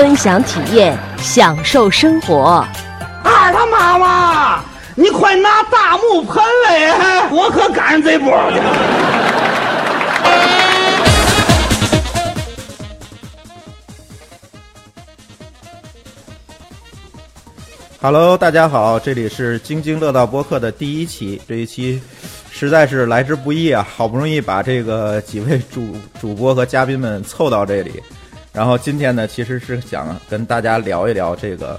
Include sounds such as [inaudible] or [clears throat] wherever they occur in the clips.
分享体验，享受生活。二他妈妈，你快拿大木盆来，我可赶上这波去。Hello，大家好，这里是津津乐道播客的第一期。这一期实在是来之不易啊，好不容易把这个几位主主播和嘉宾们凑到这里。然后今天呢，其实是想跟大家聊一聊这个，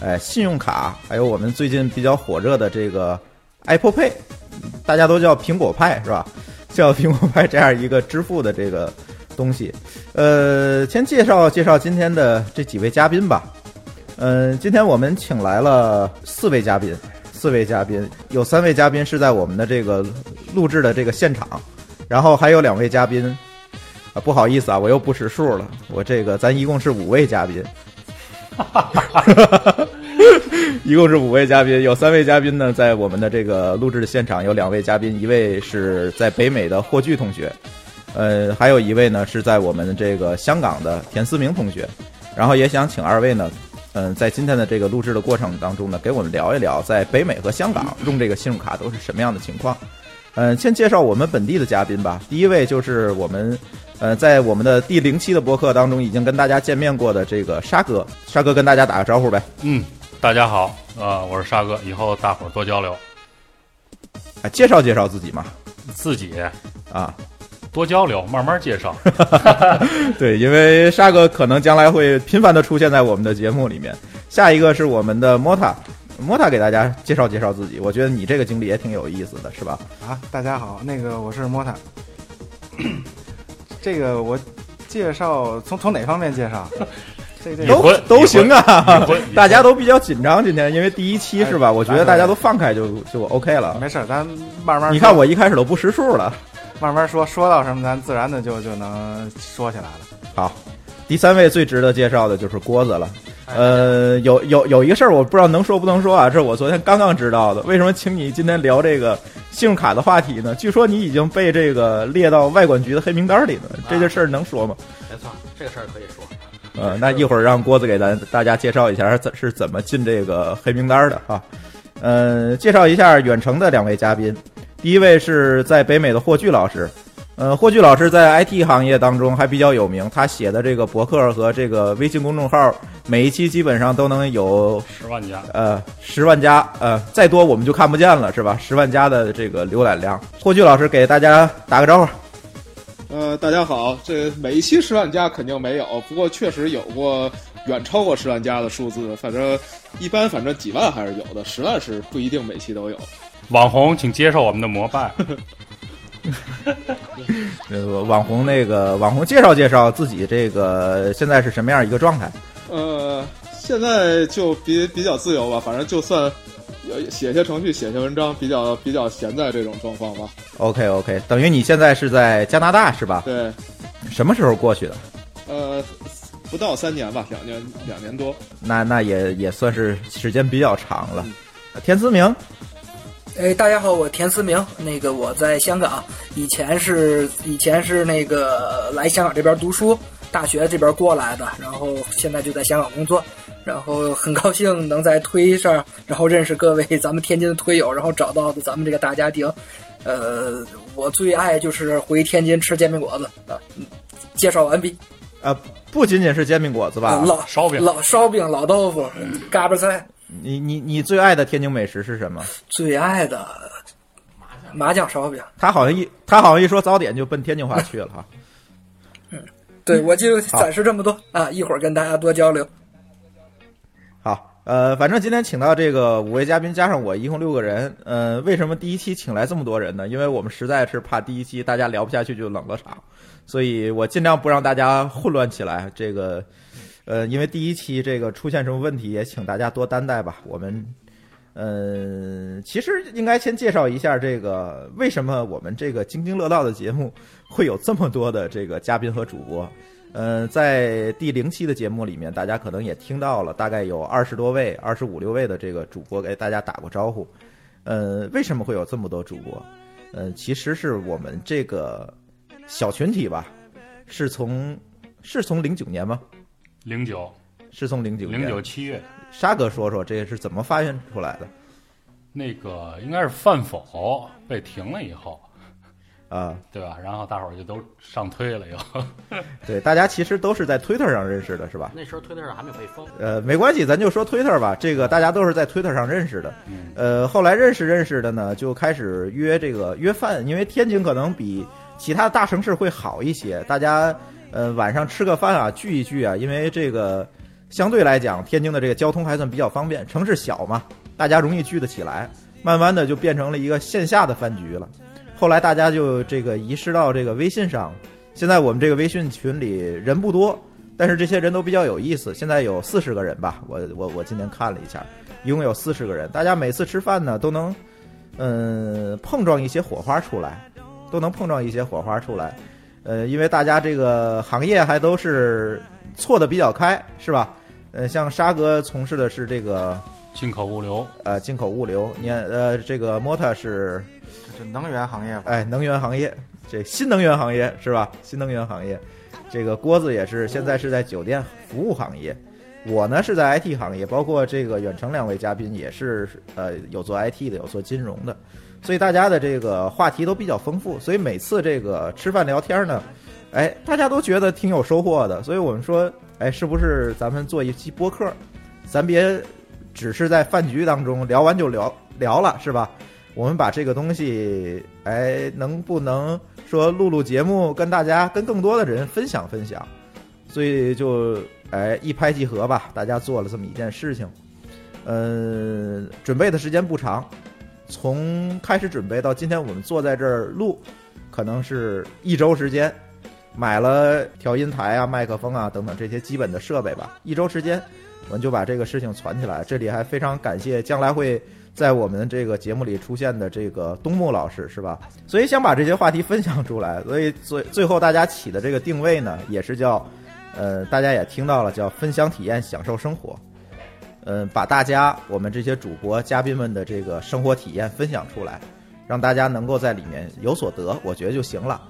哎，信用卡，还有我们最近比较火热的这个 Apple Pay，大家都叫苹果派是吧？[laughs] 叫苹果派这样一个支付的这个东西。呃，先介绍介绍今天的这几位嘉宾吧。嗯，今天我们请来了四位嘉宾，四位嘉宾有三位嘉宾是在我们的这个录制的这个现场，然后还有两位嘉宾，啊，不好意思啊，我又不识数了，我这个咱一共是五位嘉宾，[laughs] 一共是五位嘉宾，有三位嘉宾呢在我们的这个录制的现场，有两位嘉宾，一位是在北美的霍炬同学，呃，还有一位呢是在我们这个香港的田思明同学，然后也想请二位呢。嗯，在今天的这个录制的过程当中呢，给我们聊一聊在北美和香港用这个信用卡都是什么样的情况。嗯，先介绍我们本地的嘉宾吧。第一位就是我们，呃，在我们的第零期的播客当中已经跟大家见面过的这个沙哥。沙哥跟大家打个招呼呗。嗯，大家好，呃，我是沙哥，以后大伙儿多交流。哎，介绍介绍自己嘛。自己啊。多交流，慢慢介绍。[laughs] 对，因为沙哥可能将来会频繁的出现在我们的节目里面。下一个是我们的莫塔，莫塔给大家介绍介绍自己。我觉得你这个经历也挺有意思的，是吧？啊，大家好，那个我是莫塔。[clears throat] 这个我介绍从从哪方面介绍？这这都都行啊，[laughs] 大家都比较紧张今天，因为第一期是吧？我觉得大家都放开就就 OK 了。没事，咱慢慢。你看我一开始都不识数了。慢慢说，说到什么咱自然的就就能说起来了。好，第三位最值得介绍的就是郭子了。呃，有有有一个事儿，我不知道能说不能说啊，这是我昨天刚刚知道的。为什么请你今天聊这个信用卡的话题呢？据说你已经被这个列到外管局的黑名单里了，这件事儿能说吗？没错，这个事儿可以说。呃，那一会儿让郭子给咱大家介绍一下怎是怎么进这个黑名单的啊？呃，介绍一下远程的两位嘉宾。第一位是在北美的霍炬老师，呃，霍炬老师在 IT 行业当中还比较有名，他写的这个博客和这个微信公众号，每一期基本上都能有十万加，呃，十万加，呃，再多我们就看不见了，是吧？十万加的这个浏览量。霍炬老师给大家打个招呼。呃，大家好，这每一期十万加肯定没有，不过确实有过远超过十万加的数字，反正一般，反正几万还是有的，十万是不一定每期都有。网红，请接受我们的膜拜。[laughs] [laughs] 那个网红，那个网红介绍介绍自己，这个现在是什么样一个状态？呃，现在就比比较自由吧，反正就算写些程序、写些文章，比较比较闲在这种状况吧。OK OK，等于你现在是在加拿大是吧？对。什么时候过去的？呃，不到三年吧，两年两年多。那那也也算是时间比较长了。田思明。哎，大家好，我田思明。那个我在香港，以前是以前是那个来香港这边读书，大学这边过来的，然后现在就在香港工作。然后很高兴能在推上，然后认识各位咱们天津的推友，然后找到的咱们这个大家庭。呃，我最爱就是回天津吃煎饼果子啊。介绍完毕。呃，不仅仅是煎饼果子吧，老烧饼、老烧饼、老豆腐、嘎巴菜。你你你最爱的天津美食是什么？最爱的麻酱烧饼。他好像一他好像一说早点就奔天津话去了哈。嗯，对，我就暂时这么多啊，一会儿跟大家多交流。好，呃，反正今天请到这个五位嘉宾加上我一共六个人。呃，为什么第一期请来这么多人呢？因为我们实在是怕第一期大家聊不下去就冷了场，所以我尽量不让大家混乱起来。这个。呃，因为第一期这个出现什么问题，也请大家多担待吧。我们，嗯，其实应该先介绍一下这个为什么我们这个津津乐道的节目会有这么多的这个嘉宾和主播。嗯，在第零期的节目里面，大家可能也听到了，大概有二十多位、二十五六位的这个主播给大家打过招呼。呃，为什么会有这么多主播？呃，其实是我们这个小群体吧，是从是从零九年吗？零九是从零九年。零九七月，沙哥说说这个是怎么发现出来的？那个应该是饭否被停了以后，啊，对吧？然后大伙儿就都上推了，又 [laughs] 对，大家其实都是在推特上认识的，是吧？那时候推特上还没有被封。呃，没关系，咱就说推特吧。这个大家都是在推特上认识的。嗯呃，后来认识认识的呢，就开始约这个约饭，因为天津可能比其他大城市会好一些，大家呃晚上吃个饭啊，聚一聚啊，因为这个相对来讲，天津的这个交通还算比较方便，城市小嘛，大家容易聚得起来，慢慢的就变成了一个线下的饭局了。后来大家就这个移师到这个微信上，现在我们这个微信群里人不多，但是这些人都比较有意思，现在有四十个人吧，我我我今天看了一下，一共有四十个人，大家每次吃饭呢都能，嗯，碰撞一些火花出来，都能碰撞一些火花出来，呃，因为大家这个行业还都是错的比较开，是吧？呃，像沙哥从事的是这个进口物流，呃进口物流，你看呃这个 Mota 是这能源行业吧，哎能源行业，这新能源行业是吧？新能源行业，这个郭子也是现在是在酒店服务行业，我呢是在 IT 行业，包括这个远程两位嘉宾也是呃有做 IT 的，有做金融的，所以大家的这个话题都比较丰富，所以每次这个吃饭聊天呢，哎，大家都觉得挺有收获的，所以我们说，哎，是不是咱们做一期播客，咱别只是在饭局当中聊完就聊聊了，是吧？我们把这个东西，哎，能不能说录录节目，跟大家、跟更多的人分享分享？所以就哎一拍即合吧，大家做了这么一件事情。嗯，准备的时间不长，从开始准备到今天我们坐在这儿录，可能是一周时间。买了调音台啊、麦克风啊等等这些基本的设备吧，一周时间，我们就把这个事情攒起来。这里还非常感谢将来会在我们这个节目里出现的这个东木老师，是吧？所以想把这些话题分享出来，所以最最后大家起的这个定位呢，也是叫，呃，大家也听到了，叫分享体验，享受生活。嗯，把大家我们这些主播嘉宾们的这个生活体验分享出来，让大家能够在里面有所得，我觉得就行了。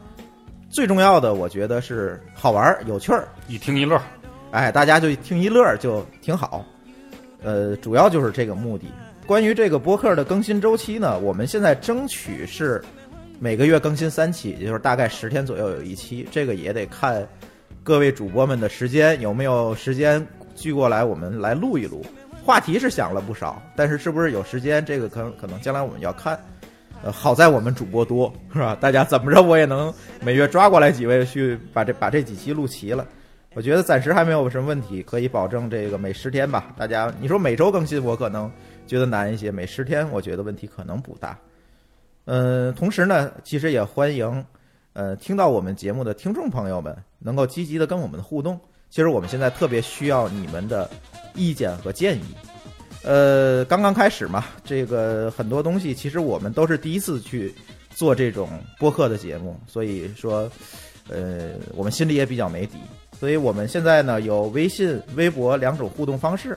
最重要的，我觉得是好玩儿、有趣儿，一听一乐。哎，大家就听一乐就挺好。呃，主要就是这个目的。关于这个播客的更新周期呢，我们现在争取是每个月更新三期，也就是大概十天左右有一期。这个也得看各位主播们的时间有没有时间聚过来，我们来录一录。话题是想了不少，但是是不是有时间，这个可能可能将来我们要看。呃，好在我们主播多，是吧？[laughs] 大家怎么着我也能每月抓过来几位去把这把这几期录齐了。我觉得暂时还没有什么问题，可以保证这个每十天吧。大家你说每周更新，我可能觉得难一些，每十天我觉得问题可能不大。嗯，同时呢，其实也欢迎呃听到我们节目的听众朋友们能够积极的跟我们互动。其实我们现在特别需要你们的意见和建议。呃，刚刚开始嘛，这个很多东西其实我们都是第一次去做这种播客的节目，所以说，呃，我们心里也比较没底。所以我们现在呢有微信、微博两种互动方式。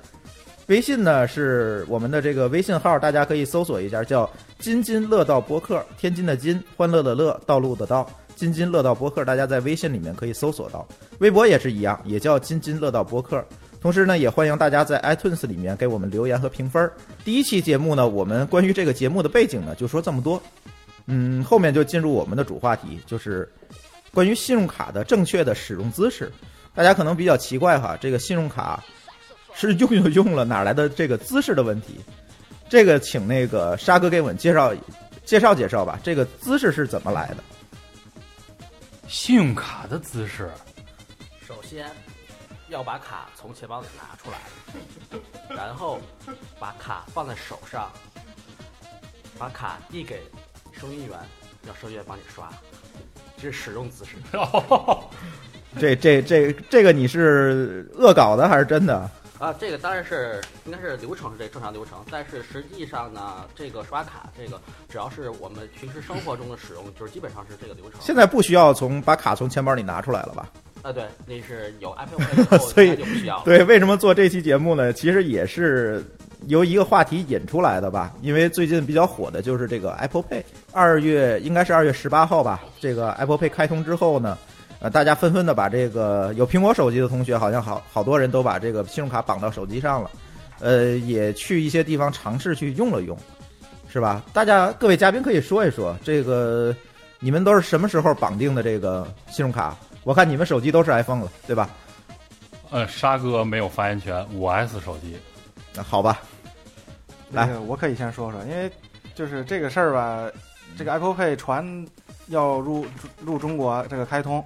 微信呢是我们的这个微信号，大家可以搜索一下，叫“津津乐道播客”，天津的津，欢乐的乐，道路的道，津津乐道播客，大家在微信里面可以搜索到。微博也是一样，也叫津津乐道播客。同时呢，也欢迎大家在 iTunes 里面给我们留言和评分。第一期节目呢，我们关于这个节目的背景呢，就说这么多。嗯，后面就进入我们的主话题，就是关于信用卡的正确的使用姿势。大家可能比较奇怪哈，这个信用卡是用就用了，哪来的这个姿势的问题？这个请那个沙哥给我们介绍介绍介绍吧，这个姿势是怎么来的？信用卡的姿势，首先要把卡从钱包里拿出来，然后把卡放在手上，把卡递给收银员，让收银员帮你刷，这是使用姿势。[laughs] 这这这这个你是恶搞的还是真的？啊，这个当然是应该是流程是这正常流程，但是实际上呢，这个刷卡这个只要是我们平时生活中的使用，就是基本上是这个流程。现在不需要从把卡从钱包里拿出来了吧？啊，对，那是有 [laughs] Apple Pay 以后所以就不需要了。对，为什么做这期节目呢？其实也是由一个话题引出来的吧。因为最近比较火的就是这个 Apple Pay，二月应该是二月十八号吧，这个 Apple Pay 开通之后呢，呃，大家纷纷的把这个有苹果手机的同学，好像好好多人都把这个信用卡绑到手机上了，呃，也去一些地方尝试去用了用，是吧？大家各位嘉宾可以说一说，这个你们都是什么时候绑定的这个信用卡？我看你们手机都是 iPhone 了，对吧？呃，沙哥没有发言权，五 S 手机。那好吧，来我可以先说说，因为就是这个事儿吧，这个 Apple Pay 传要入入中国这个开通，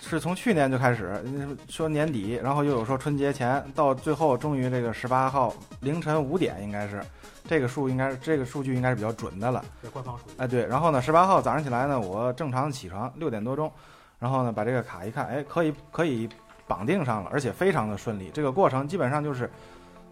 是从去年就开始说年底，然后又有说春节前，到最后终于这个十八号凌晨五点应该是。这个数应该是这个数据应该是比较准的了，是官方数据。哎，对，然后呢，十八号早上起来呢，我正常起床六点多钟，然后呢把这个卡一看，哎，可以可以绑定上了，而且非常的顺利。这个过程基本上就是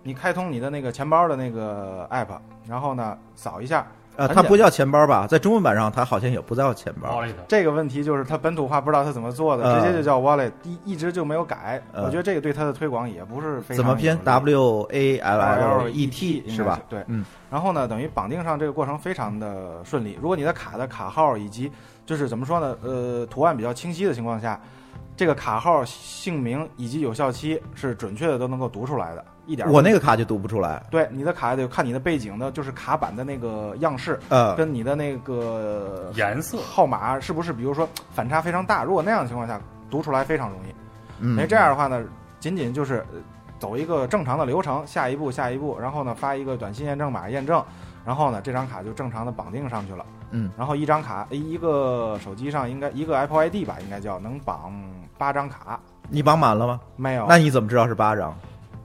你开通你的那个钱包的那个 app，然后呢扫一下，呃，它不叫钱包吧？在中文版上，它好像也不叫钱包。Wallet 这个问题就是它本土化不知道它怎么做的，呃直接就叫 wallet，一一直就没有改。呃我觉得这个对它的推广也不是非常怎么拼？W A L L E E T T 是吧？？对，嗯。然后呢，等于绑定上这个过程非常的顺利。如果你的卡的卡号以及就是怎么说呢，呃，图案比较清晰的情况下，这个卡号、姓名以及有效期是准确的都能够读出来的，一点儿我那个卡就读不出来。对你的卡得看你的背景的，就是卡板的那个样式，呃，跟你的那个颜色号码是不是，比如说反差非常大？如果那样的情况下，读出来非常容易。嗯因为这样的话呢，仅仅就是呃走一个正常的流程，下一步下一步，然后呢发一个短信验证码验证，然后呢这张卡就正常的绑定上去了。嗯，然后一张卡一个手机上应该一个 Apple ID 吧，应该叫能绑八张卡。你绑满了吗？没有，那你怎么知道是八张？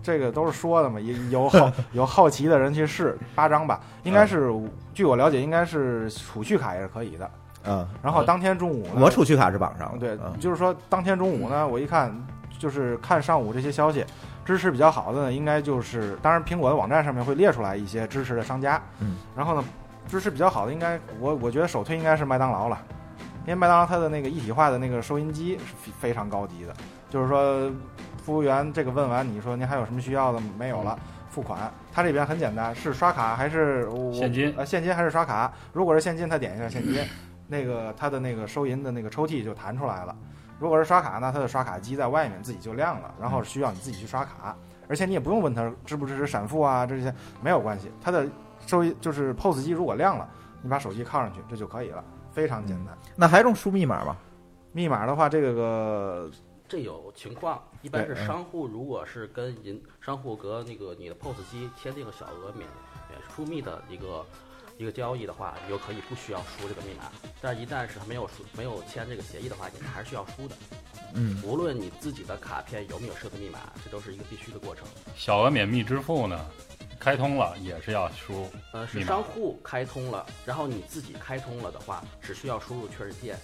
这个都是说的嘛，也有好 [laughs] 有好奇的人去试八张吧，应该是、据我了解，应该是储蓄卡也是可以的。嗯，然后当天中午呢，我储蓄卡是绑上了。对，嗯就是说当天中午呢，我一看就是看上午这些消息，支持比较好的呢，应该就是当然苹果的网站上面会列出来一些支持的商家，嗯，然后呢，支持比较好的应该我我觉得首推应该是麦当劳了，因为麦当劳它的那个一体化的那个收银机是非非常高级的，就是说服务员这个问完你说您还有什么需要的没有了。付款，它这边很简单，是刷卡还是我现金呃，现金还是刷卡？如果是现金，他点一下现金，那个他的那个收银的那个抽屉就弹出来了。如果是刷卡呢，它的刷卡机在外面自己就亮了，然后需要你自己去刷卡，而且你也不用问他支不支持闪付啊，这些没有关系。它的收银就是 POS 机如果亮了，你把手机靠上去，这就可以了，非常简单。那还用输密码吗？密码的话，这个这有情况，一般是商户如果是跟银商户和那个你的 POS 机签订了小额免免输密的一个一个交易的话，你就可以不需要输这个密码。但是一旦是他没有输没有签这个协议的话，你还是需要输的。嗯，无论你自己的卡片有没有设置密码，这都是一个必须的过程。小额免密支付呢，开通了也是要输呃，是商户开通了，然后你自己开通了的话，只需要输入确认键。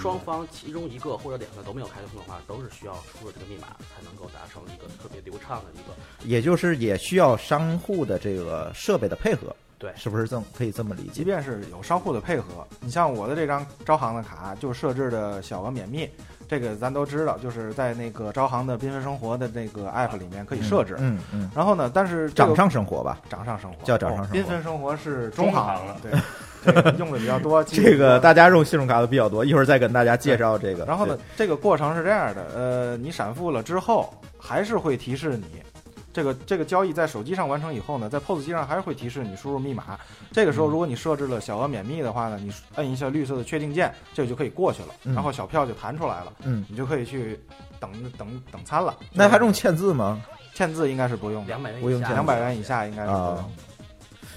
双方其中一个或者两个都没有开通的话，都是需要输入这个密码才能够达成一个特别流畅的一个。也就是也需要商户的这个设备的配合，对是不是这么可以这么理解？即便是有商户的配合，你像我的这张招行的卡就设置的小额免密，这个咱都知道，就是在那个招行的缤纷生活的那个 app 里面可以设置。嗯嗯，然后呢，但是这个掌上生活吧，掌上生活叫掌上生活哦缤纷生活是中行行了对，这个用的比较多。[laughs] 这个大家用信用卡的比较多，一会儿再跟大家介绍这个。然后呢，这个过程是这样的，呃，你闪付了之后，还是会提示你，这个这个交易在手机上完成以后呢，在 POS 机上还是会提示你输入密码。这个时候，如果你设置了小额免密的话呢，你摁一下绿色的确定键，这个就可以过去了，嗯然后小票就弹出来了，嗯，你就可以去等等等餐了。那还用签字吗？签字应该是不用的，两百元两百元以下应该是不用。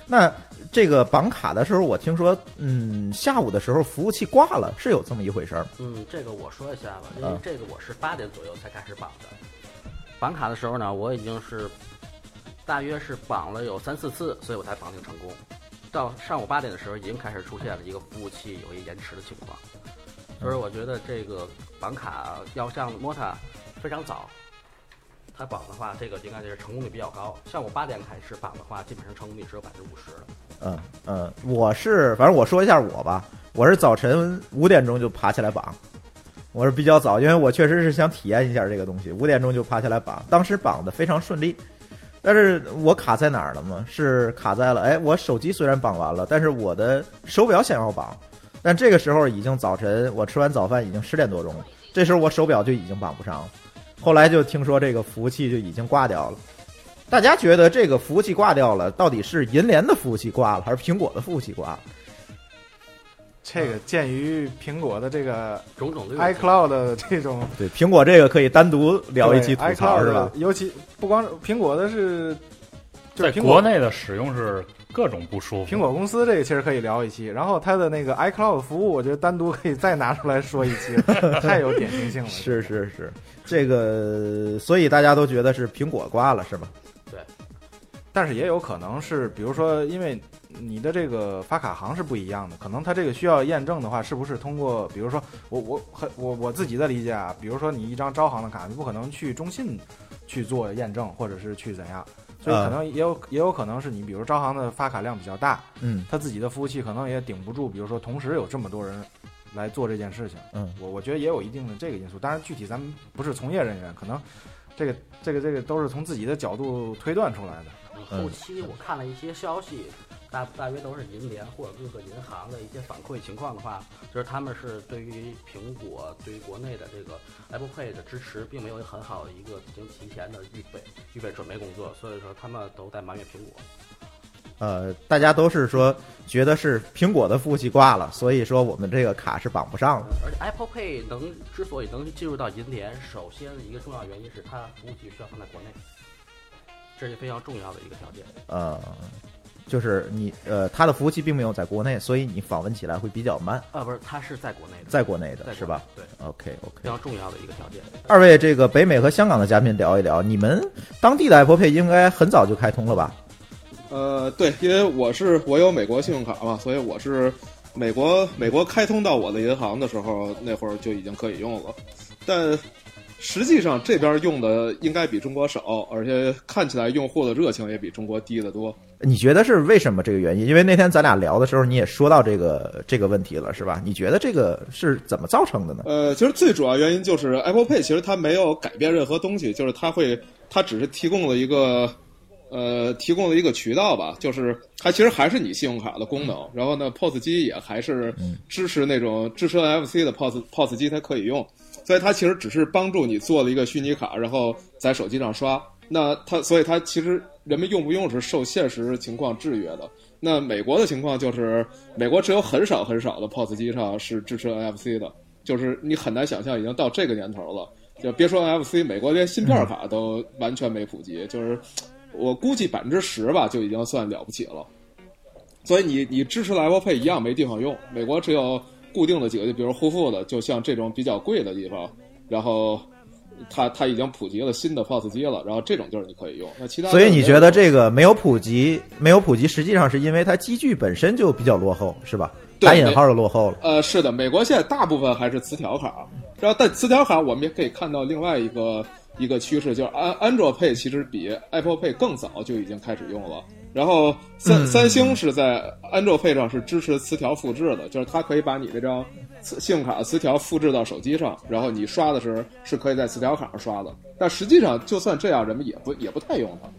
那这个绑卡的时候，我听说，嗯，下午的时候服务器挂了，是有这么一回事儿吗？嗯，这个我说一下吧，因为啊这个我是八点左右才开始绑的。绑卡的时候呢，我已经是大约是绑了有三四次，所以我才绑定成功。到上午八点的时候，已经开始出现了一个服务器有一延迟的情况。所以我觉得这个绑卡要像 Mota 非常早，它绑的话，这个应该就是成功率比较高。像我八点开始绑的话，基本上成功率只有百分之五十了。嗯嗯，我是反正我说一下我吧，我是早晨五点钟就爬起来绑，我是比较早，因为我确实是想体验一下这个东西，五点钟就爬起来绑，当时绑的非常顺利。但是我卡在哪儿了吗？是卡在了，哎，我手机虽然绑完了，但是我的手表想要绑，但这个时候已经早晨，我吃完早饭已经十点多钟了，这时候我手表就已经绑不上了。后来就听说这个服务器就已经挂掉了。大家觉得这个服务器挂掉了，到底是银联的服务器挂了，还是苹果的服务器挂了？这个鉴于苹果的这个种种的 iCloud 的这种对苹果这个可以单独聊一期吐槽 iCloud 是吧？尤其不光是苹果的是，就在是苹果国内的使用是各种不舒服。苹果公司这个其实可以聊一期，然后它的那个 iCloud 服务，我觉得单独可以再拿出来说一期，[laughs] 太有典型性了。是是是，这个所以大家都觉得是苹果挂了是吧？但是也有可能是，比如说，因为你的这个发卡行是不一样的，可能它这个需要验证的话，是不是通过，比如说我我很我我自己的理解啊，比如说你一张招行的卡，你不可能去中信去做验证，或者是去怎样，所以可能也有、也有可能是你，比如招行的发卡量比较大，嗯。他自己的服务器可能也顶不住，比如说同时有这么多人来做这件事情，嗯。我我觉得也有一定的这个因素，当然具体咱们不是从业人员，可能这个这个这个都是从自己的角度推断出来的。嗯后期我看了一些消息，大大约都是银联或者各个银行的一些反馈情况的话，就是他们是对于苹果对于国内的这个 Apple Pay 的支持，并没有很好的一个已经提前的预备预备准备工作，所以说他们都在埋怨苹果。呃，大家都是说觉得是苹果的服务器挂了，所以说我们这个卡是绑不上的。而且 Apple Pay 能之所以能进入到银联，首先一个重要原因是它服务器需要放在国内，这是非常重要的一个条件。呃，就是你呃，它的服务器并没有在国内，所以你访问起来会比较慢，啊，不是，它是在国内的，在国内在国内的是吧对，？OK OK 非。常重要的一个条件。二位这个北美和香港的嘉宾聊一聊，你们当地的 Apple Pay 应该很早就开通了吧？呃，对，因为我是我有美国信用卡嘛，所以我是美国美国开通到我的银行的时候，那会儿就已经可以用了。但实际上这边用的应该比中国少，而且看起来用户的热情也比中国低得多。你觉得是为什么这个原因？因为那天咱俩聊的时候，你也说到这个这个问题了，是吧？你觉得这个是怎么造成的呢？呃，其实最主要原因就是 Apple Pay 其实它没有改变任何东西，就是它会，它只是提供了一个，呃，提供了一个渠道吧，就是它其实还是你信用卡的功能，然后呢，POS 机也还是支持那种支持 NFC 的 POS POS 机它可以用，所以它其实只是帮助你做了一个虚拟卡，然后在手机上刷。那它，所以它其实人们用不用是受现实情况制约的。那美国的情况就是，美国只有很少很少的 POS 机上是支持 NFC 的，就是你很难想象已经到这个年头了。就别说 NFC，美国连芯片卡都完全没普及，就是我估计百分之十吧，就已经算了不起了。所以你你支持的 Apple Pay 一样没地方用，美国只有固定的几个，就比如护肤的，就像这种比较贵的地方，然后它它已经普及了新的 POS 机了，然后这种就是你可以用。那其他所以你觉得这个个没有普及，没有普及，实际上是因为它机具本身就比较落后，是吧？对打引号的落后了。呃，是的，美国现在大部分还是磁条卡，然后但磁条卡我们也可以看到另外一个一个趋势，就是安安卓 Pay 其实比 Apple Pay 更早就已经开始用了。然后三、嗯三星是在安卓 Pay 上是支持磁条复制的，就是它可以把你这张磁信用卡磁条复制到手机上，然后你刷的时候是可以在磁条卡上刷的。但实际上，就算这样，人们也不也不太用它。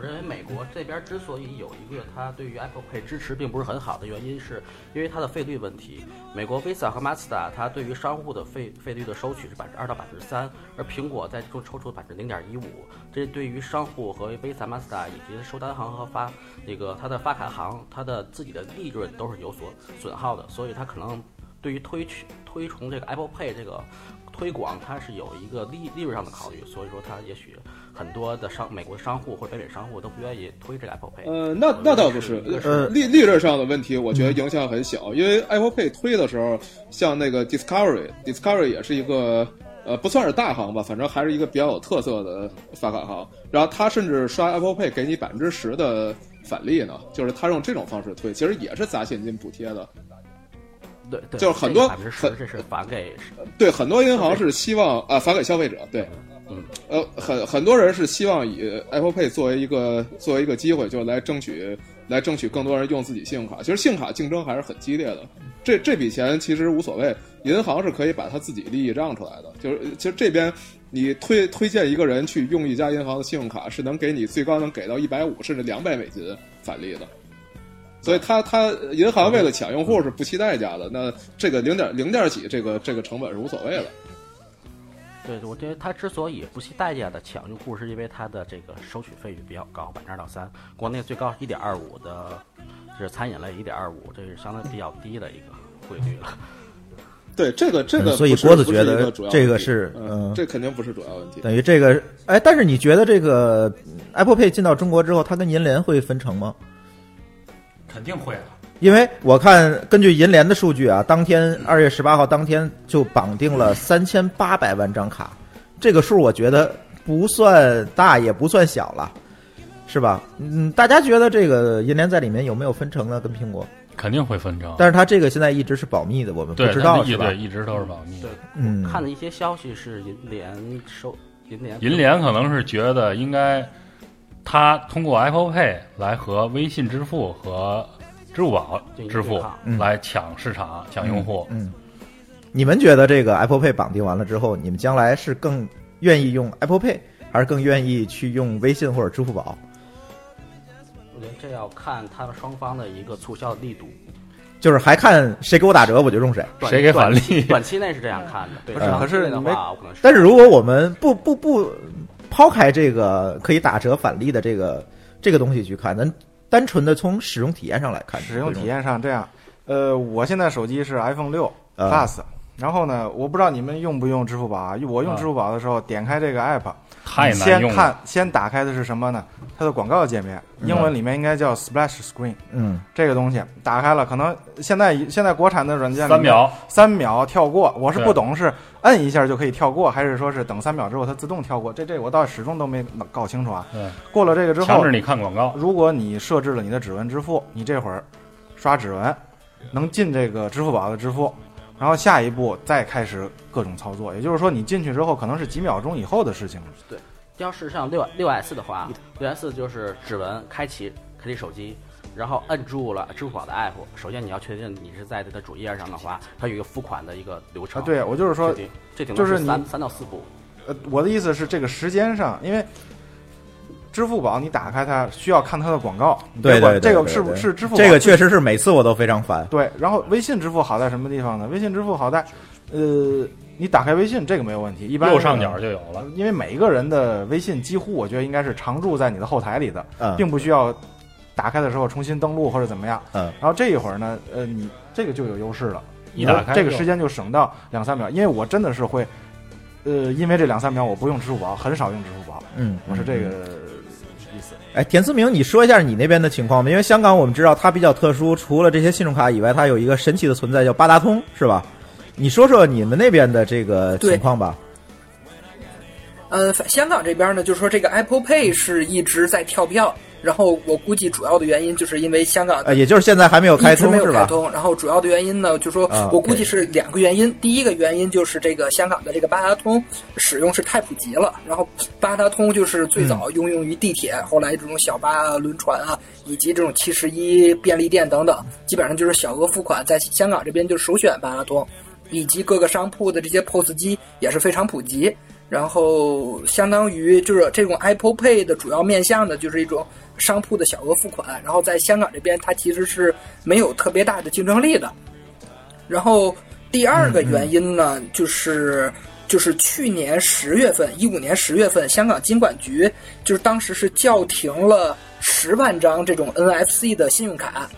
我认为美国这边之所以有一个它对于 Apple Pay 支持并不是很好的原因，是因为它的费率问题。美国 Visa 和 Master 它对于商户的费费率的收取是百分之二到百分之三，而苹果在中抽出百分之零点一五，这对于商户和 Visa、Master 以及收单行和发那个它的发卡行，它的自己的利润都是有所损耗的，所以它可能对于推去推崇这个 Apple Pay 这个推广，它是有一个利利润上的考虑，所以说它也许很多的商美国商户或者北美商户都不愿意推这个 Apple Pay。呃，那那倒不是，呃利利润上的问题，我觉得影响很小，因为 Apple Pay 推的时候，像那个 Discovery，Discovery 也是一个呃不算是大行吧，反正还是一个比较有特色的发卡行。然后他甚至刷 Apple Pay 给你百分之十的返利呢，就是他用这种方式推，其实也是砸现金补贴的。对对，就是很多百分之十这是返给对很多银行是希望啊返给消费者，对，嗯，呃，很很多人是希望以 Apple Pay 作为一个作为一个机会，就来争取来争取更多人用自己信用卡。其实信用卡竞争还是很激烈的，这这笔钱其实无所谓，银行是可以把他自己利益让出来的。就是其实这边你推推荐一个人去用一家银行的信用卡，是能给你最高能给到一百五甚至两百美金返利的。所以他他银行为了抢用户是不惜代价的，那这个零点零点几这个这个成本是无所谓的。对，我觉得它之所以不惜代价的抢用户，是因为它的这个收取费率比较高，百分之二到三，国内最高一点二五的，是餐饮类一点二五，这是相对比较低的一个汇率了。[laughs] 对这个这个，嗯所以郭子觉得个这个是嗯嗯，这肯定不是主要问题。等于这个，哎，但是你觉得这个 Apple Pay 进到中国之后，它跟银联会分成吗？肯定会的。因为我看根据银联的数据啊，当天二月十八号当天就绑定了三千八百万张卡，这个数我觉得不算大也不算小了，是吧？嗯，大家觉得这个银联在里面有没有分成呢？跟苹果？肯定会分成，但是它这个现在一直是保密的，我们不知道是吧对？一直都是保密的。对，嗯，看的一些消息是银联收银联银联可能是觉得应该，它通过 Apple Pay 来和微信支付和支付宝支付嗯来抢市场、抢用户。嗯，你们觉得这个 Apple Pay 绑定完了之后，你们将来是更愿意用 Apple Pay，还是更愿意去用微信或者支付宝？我觉得这要看他们双方的一个促销力度。就是还看谁给我打折，我就用谁。短谁给返利短期内是这样看的，对。可是的话，可能是但是如果我们不不不抛开这个可以打折返利的这个这个东西去看，咱单纯的从使用体验上来看，使用体验上这样，呃，我现在手机是 iPhone 六啊 Plus，、然后呢，我不知道你们用不用支付宝啊？我用啊支付宝的时候，点开这个 app，太难用了先看，先打开的是什么呢？它的广告界面，英文里面应该叫 Splash Screen，、嗯这个东西打开了，可能现在现在国产的软件三秒，三秒跳过，我是不懂是摁一下就可以跳过，还是说是等三秒之后它自动跳过？这这我倒始终都没搞清楚啊。对，过了这个之后强制，你看广告。如果你设置了你的指纹支付，你这会儿刷指纹能进这个支付宝的支付，然后下一步再开始各种操作，也就是说你进去之后可能是几秒钟以后的事情对。要是像六六 S 的话，六 S 就是指纹开启开启手机，然后摁住了支付宝的 app。首先你要确定你是在它的主页上的话，它有一个付款的一个流程。啊，对，我就是说这，顶这顶多就是三三到四步。呃，我的意思是这个时间上，因为支付宝你打开它需要看它的广告，对对对这个是不是支付宝这个确实是每次我都非常烦。对，然后微信支付好在什么地方呢？微信支付好在，呃，你打开微信这个没有问题，一般右上角就有了。因为每一个人的微信几乎我觉得应该是常驻在你的后台里的，嗯并不需要打开的时候重新登录或者怎么样。嗯，然后这一会儿呢，呃，你这个就有优势了，一打开这个时间就省到两三秒，因为我真的是会，呃，因为这两三秒我不用支付宝，很少用支付宝，嗯，我是这个思。哎，田思明，你说一下你那边的情况吧。因为香港我们知道它比较特殊，除了这些信用卡以外，它有一个神奇的存在叫八达通，是吧？你说说你们那边的这个情况吧。呃，香港这边呢，就是说这个 Apple Pay 是一直在跳票，然后我估计主要的原因就是因为香港呃，也就是现在还没有开一直没有通是吧？开通，然后主要的原因呢，就说啊我估计是两个原因。第一个原因就是这个香港的这个八达通使用是太普及了，然后八达通就是最早嗯应用于地铁，后来这种小巴啊、轮船啊，以及这种七十一便利店等等，基本上就是小额付款，在香港这边就首选八达通，以及各个商铺的这些 POS 机也是非常普及。然后相当于就是这种 Apple Pay 的主要面向的就是一种商铺的小额付款，然后在香港这边它其实是没有特别大的竞争力的。然后第二个原因呢，就是就是去年十月份，一五年十月份，香港金管局就是当时是叫停了十万张这种 NFC 的信用卡，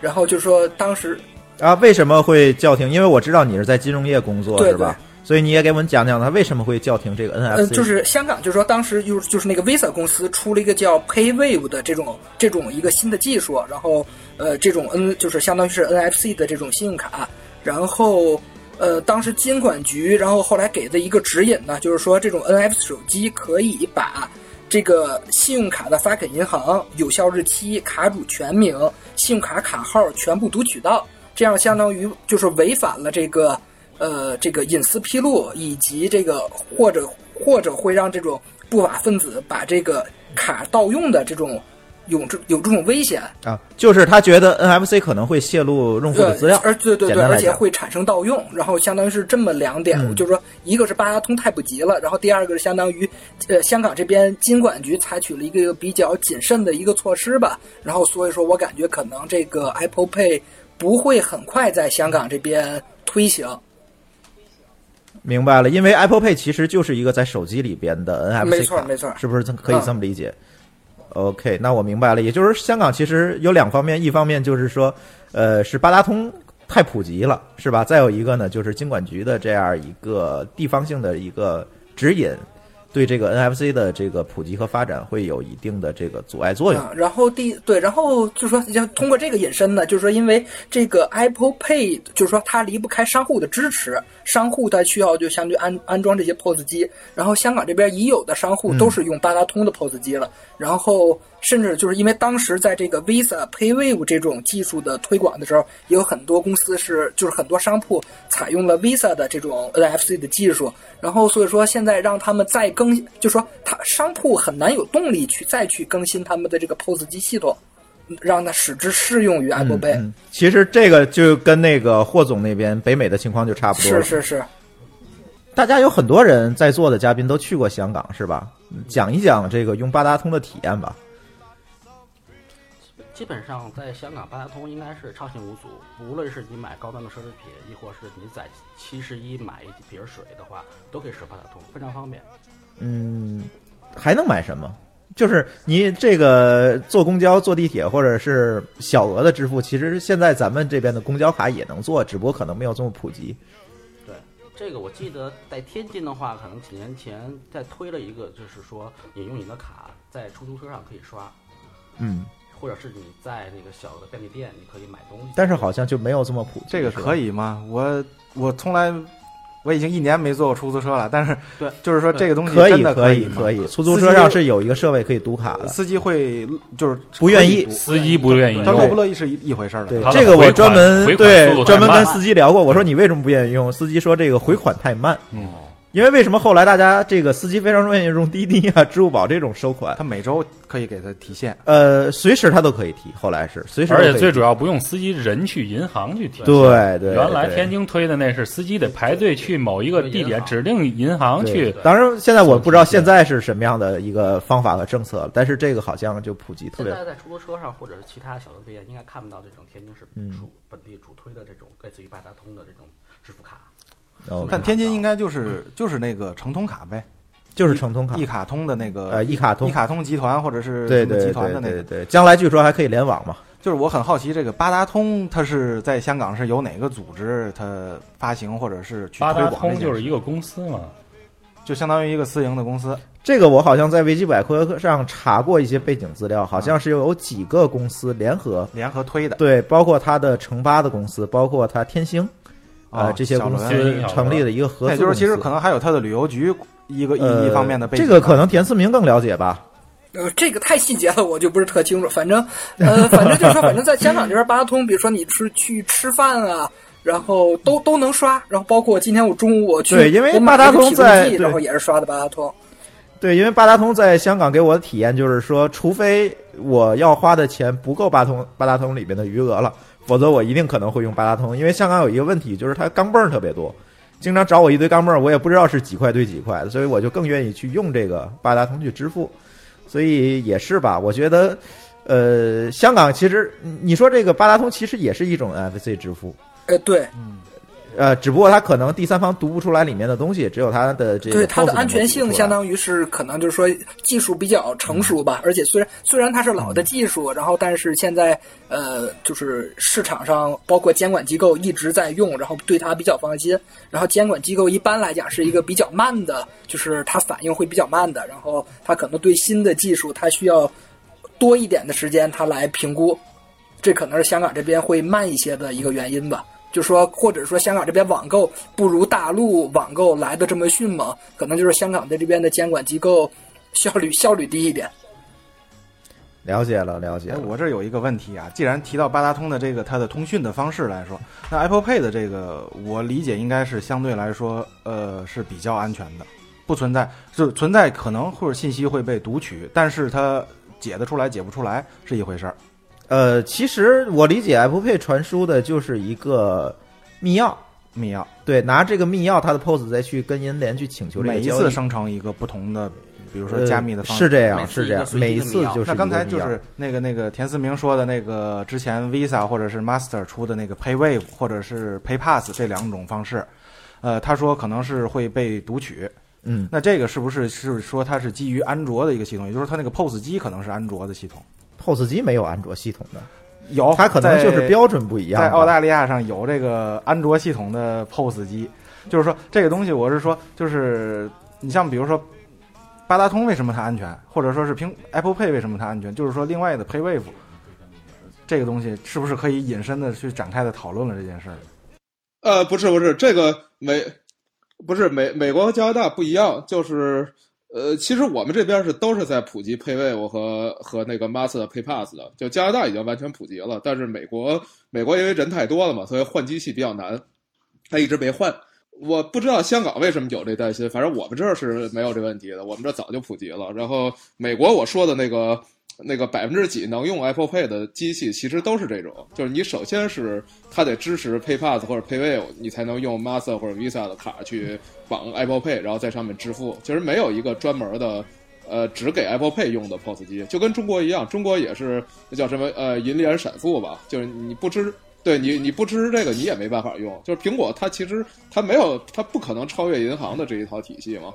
然后就说当时啊，为什么会叫停？因为我知道你是在金融业工作，对是吧？所以你也给我们讲讲他为什么会叫停这个 NFC？、呃，就是香港，就是说当时就是就是那个 Visa 公司出了一个叫 PayWave 的这种这种一个新的技术，然后呃这种 N 就是相当于是 NFC 的这种信用卡，然后呃当时金管局，然后后来给的一个指引呢，就是说这种 NFC 手机可以把这个信用卡的发给银行、有效日期、卡主全名、信用卡卡号全部读取到。这样相当于就是违反了这个呃这个隐私披露，以及这个或者或者会让这种不法分子把这个卡盗用的这种有这有这种危险。啊，就是他觉得 NFC 可能会泄露用户的资料，而对对对，而且会产生盗用，然后相当于是这么两点，嗯。就是说，一个是八达通太普及了，然后第二个是相当于，呃，香港这边金管局采取了一个比较谨慎的一个措施吧，然后所以说我感觉可能这个 Apple Pay 不会很快在香港这边推行，明白了，因为 Apple Pay 其实就是一个在手机里边的 NFC 卡没错没错是不是这可以这么理解、o k 那我明白了，也就是香港其实有两方面，一方面就是说，呃，是八达通太普及了，是吧？再有一个呢，就是金管局的这样一个地方性的一个指引，对这个 NFC 的这个普及和发展会有一定的这个阻碍作用。啊，然后第对，然后就是说，要通过这个引申呢，就是说，因为这个 Apple Pay，就是说它离不开商户的支持，商户他需要就相对安安装这些 POS 机，然后香港这边已有的商户都是用八达通的 POS 机了，然后甚至就是因为当时在这个 Visa PayWave 这种技术的推广的时候，也有很多公司是就是很多商铺采用了 Visa 的这种 NFC 的技术，然后所以说现在让他们再更，就说他商铺很难有动力去再去更新他们的这个 POS 机系统，让它使之适用于 Apple Pay。嗯，其实这个就跟那个霍总那边北美的情况就差不多。是是是，大家有很多人在座的嘉宾都去过香港，是吧？讲一讲这个用八达通的体验吧。基本上在香港，八达通应该是畅行无阻。无论是你买高端的奢侈品，亦或是你在七十一买一瓶水的话，都可以使八达通，非常方便。嗯，还能买什么？就是你这个坐公交、坐地铁，或者是小额的支付，其实现在咱们这边的公交卡也能做，只不过可能没有这么普及。对，这个我记得在天津的话，可能几年前在推了一个，就是说你用你的卡在出租车上可以刷，嗯，或者是你在那个小的便利店，你可以买东西。但是好像就没有这么普及。这个可以吗？我我从来我已经一年没坐过出租车了，但是对，就是说这个东西可以真的可以可以，出租车上是有一个设备可以读卡的。司机会就是不愿意司机不愿意他用乐不乐意是一一回事儿。对这个我专门对专门跟司机聊过，我说你为什么不愿意用？司机说这个回款太慢。嗯，因为为什么后来大家这个司机非常愿意用滴滴啊、支付宝这种收款？他每周可以给他提现，呃，随时他都可以提。后来是随时而且最主要不用司机人去银行去提。对对，原来天津推的那是司机得排队去某一个地点指定银行去。当然，现在我不知道现在是什么样的一个方法和政策了，但是这个好像就普及特别现在在出租车上或者是其他小的店，应该看不到这种天津市嗯主本地主推的这种类似于八达通的这种支付卡。哦但天津应该就是就是那个城通卡呗，就是城通卡一卡通的那个呃一卡通一卡通集团或者是对什么集对对团的那个。对对，将来据说还可以联网嘛。就是我很好奇，这个八达通它是在香港是由哪个组织它发行或者是去八达推广这件事？通就是一个公司嘛，就相当于一个私营的公司。这个我好像在维基百科上查过一些背景资料，好像是有几个公司联合联合推的，对，包括它的城巴的公司，包括它天星，呃，啊这些公司成立的一个合那资公司。就是其实可能还有它的旅游局一个一呃一方面的背景。这个可能田思明更了解吧。呃，这个太细节了，我就不是特清楚。反正，呃，反正就是说，反正在香港这边八达通，比如说你是去吃饭啊，然后都都能刷。然后包括今天我中午我去，对因为八达通在然后也是刷的八达通。对，因为八达通在香港给我的体验就是说，除非我要花的钱不够八通八达通里面的余额了，否则我一定可能会用八达通。因为香港有一个问题，就是它钢镚儿特别多，经常找我一堆钢镚儿，我也不知道是几块对几块的，所以我就更愿意去用这个八达通去支付。所以也是吧，我觉得，呃，香港其实你说这个八达通其实也是一种 NFC 支付，哎，对，呃，只不过它可能第三方读不出来里面的东西，只有它的这个对它的安全性相当于是可能就是说技术比较成熟吧，而且虽然虽然它是老的技术，然后但是现在呃就是市场上包括监管机构一直在用，然后对它比较放心。然后监管机构一般来讲是一个比较慢的，就是它反应会比较慢的，然后它可能对新的技术它需要多一点的时间它来评估，这可能是香港这边会慢一些的一个原因吧。就说，或者说香港这边网购不如大陆网购来的这么迅猛，可能就是香港的这边的监管机构效率效率低一点。了解了，了解。我这有一个问题啊，既然提到八达通的这个它的通讯的方式来说，那 Apple Pay 的这个，我理解应该是相对来说，呃，是比较安全的，不存在就存在可能或者信息会被读取，但是它解得出来解不出来是一回事儿。呃，其实我理解 Apple Pay 传输的就是一个密钥，密钥对，拿这个密钥，它的 POS 再去跟银联去请求这个每一次生成一个不同的，比如说呃加密的方式。是这样，是这样，每一次就是那刚才就是那个那个田思明说的那个之前 Visa 或者是 Master 出的那个 PayWave 或者是 PayPass 这两种方式，呃，他说可能是会被读取。嗯，那这个是不是是说它是基于安卓的一个系统？也就是说，它那个 POS 机可能是安卓的系统。POS 机没有安卓系统的，有，它可能就是标准不一样吧。在澳大利亚上有这个安卓系统的 POS 机，就是说这个东西，我是说，就是你像比如说八达通为什么它安全，或者说是苹 Apple Pay 为什么它安全，就是说另外的 PayWave 这个东西是不是可以引申的去展开的讨论了这件事儿？呃，不是不是，这个美不是美美国和加拿大不一样，就是呃，其实我们这边是都是在普及配位，我和和那个 Master PayPass 的，就加拿大已经完全普及了，但是美国美国因为人太多了嘛，所以换机器比较难，他一直没换。我不知道香港为什么有这担心，反正我们这儿是没有这问题的，我们这早就普及了。然后美国我说的那个那个百分之几能用 Apple Pay 的机器，其实都是这种，就是你首先是它得支持 PayPass 或者 PayWave，你才能用 Master 或者 Visa 的卡去绑 Apple Pay，然后在上面支付。其实没有一个专门的。呃，只给 Apple Pay 用的 POS 机，就跟中国一样，中国也是那叫什么呃银联闪付吧，就是你不支对你你不支持这个，你也没办法用。就是苹果它其实它没有，它不可能超越银行的这一套体系嘛。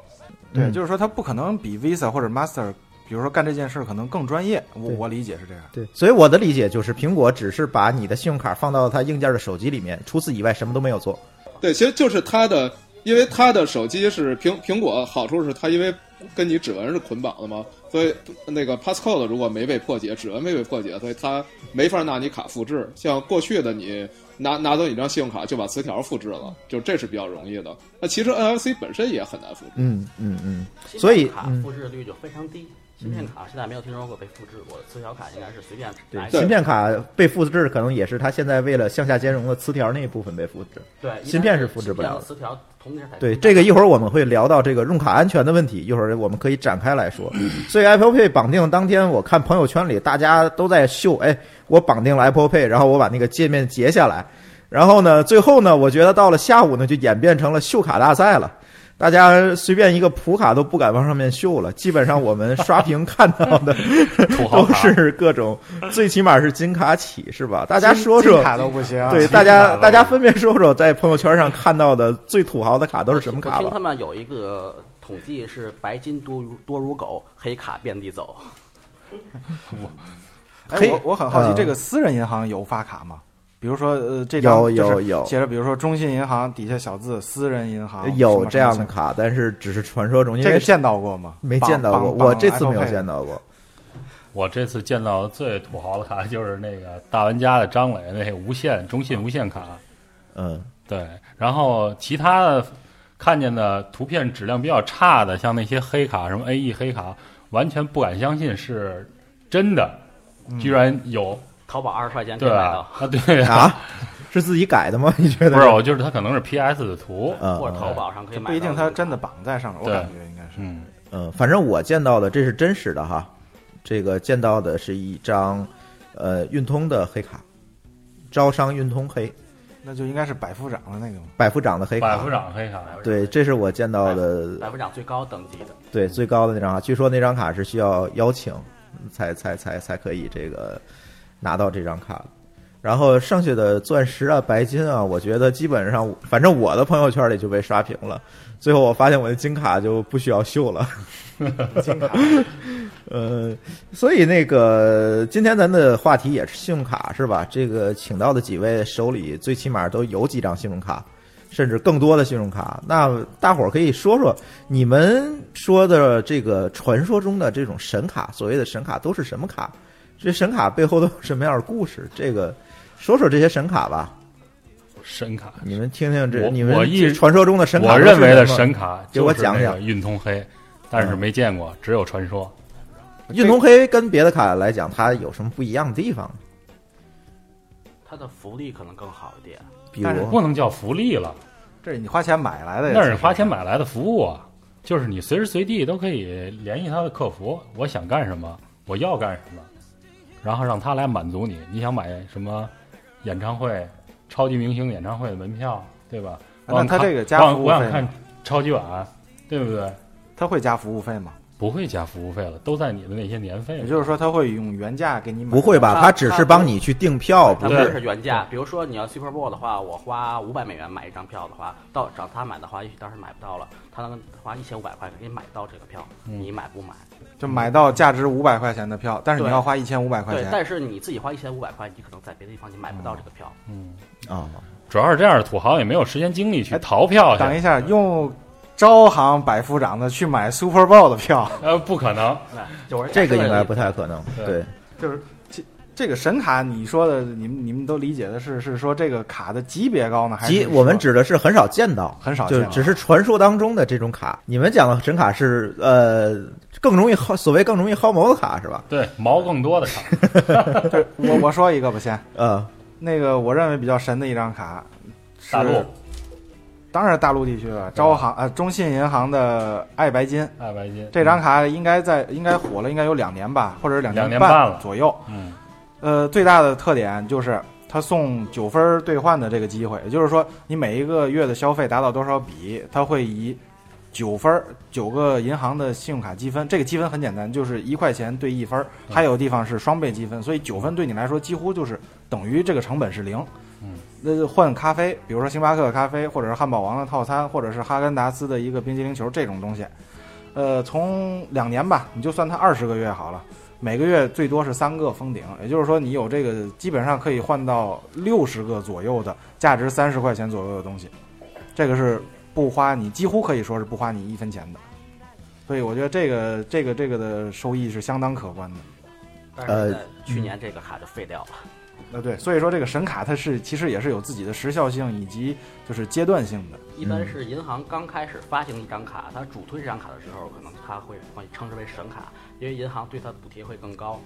对，嗯就是说它不可能比 Visa 或者 Master，比如说干这件事可能更专业。我我理解是这样。对，所以我的理解就是，苹果只是把你的信用卡放到它硬件的手机里面，除此以外什么都没有做。对，其实就是它的，因为它的手机是苹苹果，好处是它因为跟你指纹是捆绑的嘛，所以那个 passcode 如果没被破解，指纹没被破解，所以它没法拿你卡复制。像过去的你拿拿走你张信用卡就把磁条复制了，就这是比较容易的。那其实 NFC 本身也很难复制。嗯嗯嗯，所以卡嗯复制率就非常低。芯片卡现在没有听说过被复制过，磁条卡应该是随便对拿，一芯片卡被复制可能也是它现在为了向下兼容的磁条那一部分被复制。对芯片是复制不了磁条同时才对，这个一会儿我们会聊到这个用卡安全的问题，一会儿我们可以展开来说。[clears throat] 所以 Apple Pay 绑定当天，我看朋友圈里大家都在秀，哎，我绑定了 Apple Pay，然后我把那个界面截下来，然后呢，最后呢，我觉得到了下午呢，就演变成了秀卡大赛了。大家随便一个普卡都不敢往上面秀了，基本上我们刷屏看到的都 [laughs] 土豪卡是各种，最起码是金卡起是吧？大家说说金卡都不行。对，大家大家分别说说，在朋友圈上看到的最土豪的卡都是什么卡我听他？们有一个统计是白金多如多如狗，黑卡遍地走。[laughs] 哎，我我很好奇，嗯这个私人银行有发卡吗？比如说，呃，这有张就是有有写着，比如说中信银行底下小字私人银行，有这样的卡，但是只是传说中，因为这个见到过吗？没见到过，我这次没有。见到过。我这次见到的最土豪的卡就是那个大玩家的张磊那个无限中信无限卡，嗯，对，然后其他的看见的图片质量比较差的，像那些黑卡，什么 AE 黑卡，完全不敢相信是真的，嗯居然有，淘宝二十块钱可以对买到啊，，啊对啊，是自己改的吗？[laughs] 你觉得？不是，我就是它可能是 PS 的图，嗯，或者淘宝上可以买不一定它真的绑在上面，我感觉应该是。嗯，嗯，反正我见到的这是真实的哈，这个见到的是一张呃运通的黑卡，招商运通黑那就应该是百夫长的那个。百夫长的黑卡百夫。长黑卡，对，这是我见到的百夫长最高等级的，对最高的那张卡，据说那张卡是需要邀请才才才才可以这个拿到这张卡的。然后剩下的钻石啊、白金啊，我觉得基本上，反正我的朋友圈里就被刷屏了。最后我发现我的金卡就不需要秀了。[laughs] 金卡，呃，所以那个今天咱的话题也是信用卡是吧？这个请到的几位手里最起码都有几张信用卡，甚至更多的信用卡。那大伙儿可以说说你们说的这个传说中的这种神卡，所谓的神卡都是什么卡？这神卡背后都有什么样的故事？这个说说这些神卡吧，神卡，你们听听这我你们我一这传说中的神卡我认为的神卡给我讲讲运通黑，但是没见过，只有传说。运通黑跟别的卡来讲，它有什么不一样的地方？它的福利可能更好一点。比但是如不能叫福利了，这是你花钱买来的，那是花钱买来的服务啊，就是你随时随地都可以联系他的客服，我想干什么，我要干什么，然后让他来满足你。你想买什么演唱会、超级明星演唱会的门票，对吧？那他这个加我想服务费我想看超级碗，对不对？他会加服务费吗？不会加服务费了，都在你的那些年费里。也就是说，他会用原价给你买。不会吧？它它只是帮你去订票，不对它不是原价。比如说你要 Super Bowl 的话，我花五百美元买一张票的话，到找他买的话，也许当时买不到了，他能花一千五百块给你买到这个票，嗯你买不买？就买到价值五百块钱的票，但是你要花一千五百块钱对，钱。但是你自己花一千五百块，你可能在别的地方你买不到这个票。嗯，啊。主要是这样的土豪也没有时间精力去哎淘票去，等一下，用招行百夫长的去买 Super Bowl 的票，呃，不可能。就是这个应该不太可能。对对，就是这这个神卡，你说的，你们你们都理解的是是说这个卡的级别高呢，还是级我们指的是很少见到，很少见到就只是传说当中的这种卡。你们讲的神卡是呃更容易薅，所谓更容易薅毛的卡是吧？对，毛更多的卡，[laughs] 对我我说一个吧，先。呃，那个我认为比较神的一张卡，是大陆，当然大陆地区了，招行呃中信银行的爱白金。爱白金。这张，卡应该在应该火了，应该有两年吧，或者是两两年半半了左右。嗯，呃，最大的特点就是它送九分兑换的这个机会，也就是说，你每一个月的消费达到多少笔，它会以九分九个银行的信用卡积分，这个积分很简单，就是一块钱兑一分，还有地方是双倍积分，所以九分对你来说几乎就是等于这个成本是零。嗯，那换咖啡，比如说星巴克的咖啡，或者是汉堡王的套餐，或者是哈根达斯的一个冰激凌球这种东西，呃，从两年吧，你就算它二十个月好了。每个月最多是三个封顶，也就是说你有这个基本上可以换到六十个左右的价值三十块钱左右的东西，这个是不花你几乎可以说是不花你一分钱的，所以我觉得这个这个这个的收益是相当可观的。呃去年这个卡就废掉了。呃，对，所以说这个神卡它是其实也是有自己的时效性以及就是阶段性的。一般是银行刚开始发行一张卡，它主推这张卡的时候，可能它会会称之为神卡，因为银行对它的补贴会更高，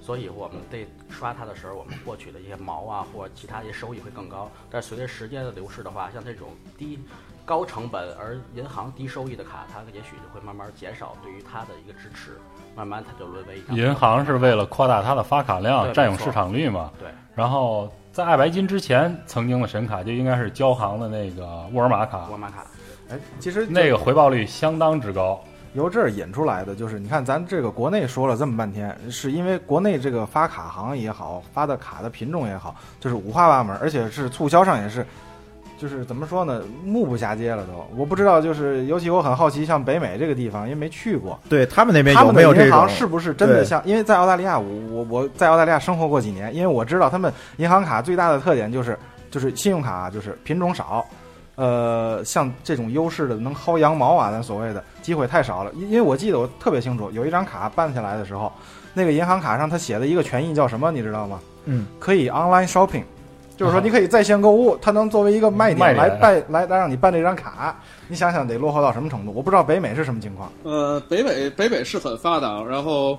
所以我们对刷它的时候，我们获取的一些毛啊或其他一些收益会更高。但是随着时间的流逝的话，像这种低高成本而银行低收益的卡，它也许就会慢慢减少对于它的一个支持，慢慢它就沦为一张银行是为了扩大它的发卡量，占有市场率嘛。对。然后在爱白金之前，曾经的神卡就应该是交行的那个沃尔玛卡，沃尔玛卡。哎，其实那个回报率相当之高。由这儿引出来的就是，你看咱这个国内说了这么半天，是因为国内这个发卡行也好，发的卡的品种也好，就是五花八门，而且是促销上也是，就是怎么说呢，目不暇接了都。我不知道，就是尤其我很好奇，像北美这个地方，因为没去过，对他们那边他们有没有这种的银行？是不是真的像？因为在澳大利亚，我我我在澳大利亚生活过几年，因为我知道他们银行卡最大的特点就是就是信用卡就是品种少，呃，像这种优势的能薅羊毛啊，咱所谓的机会太少了。因因为我记得我特别清楚，有一张卡办下来的时候，那个银行卡上他写的一个权益叫什么，你知道吗？嗯，可以 online shopping。就是说，你可以在线购物，它能作为一个卖点来办来来让你办这张卡。你想想得落后到什么程度？我不知道北美是什么情况。呃，北美北美是很发达，然后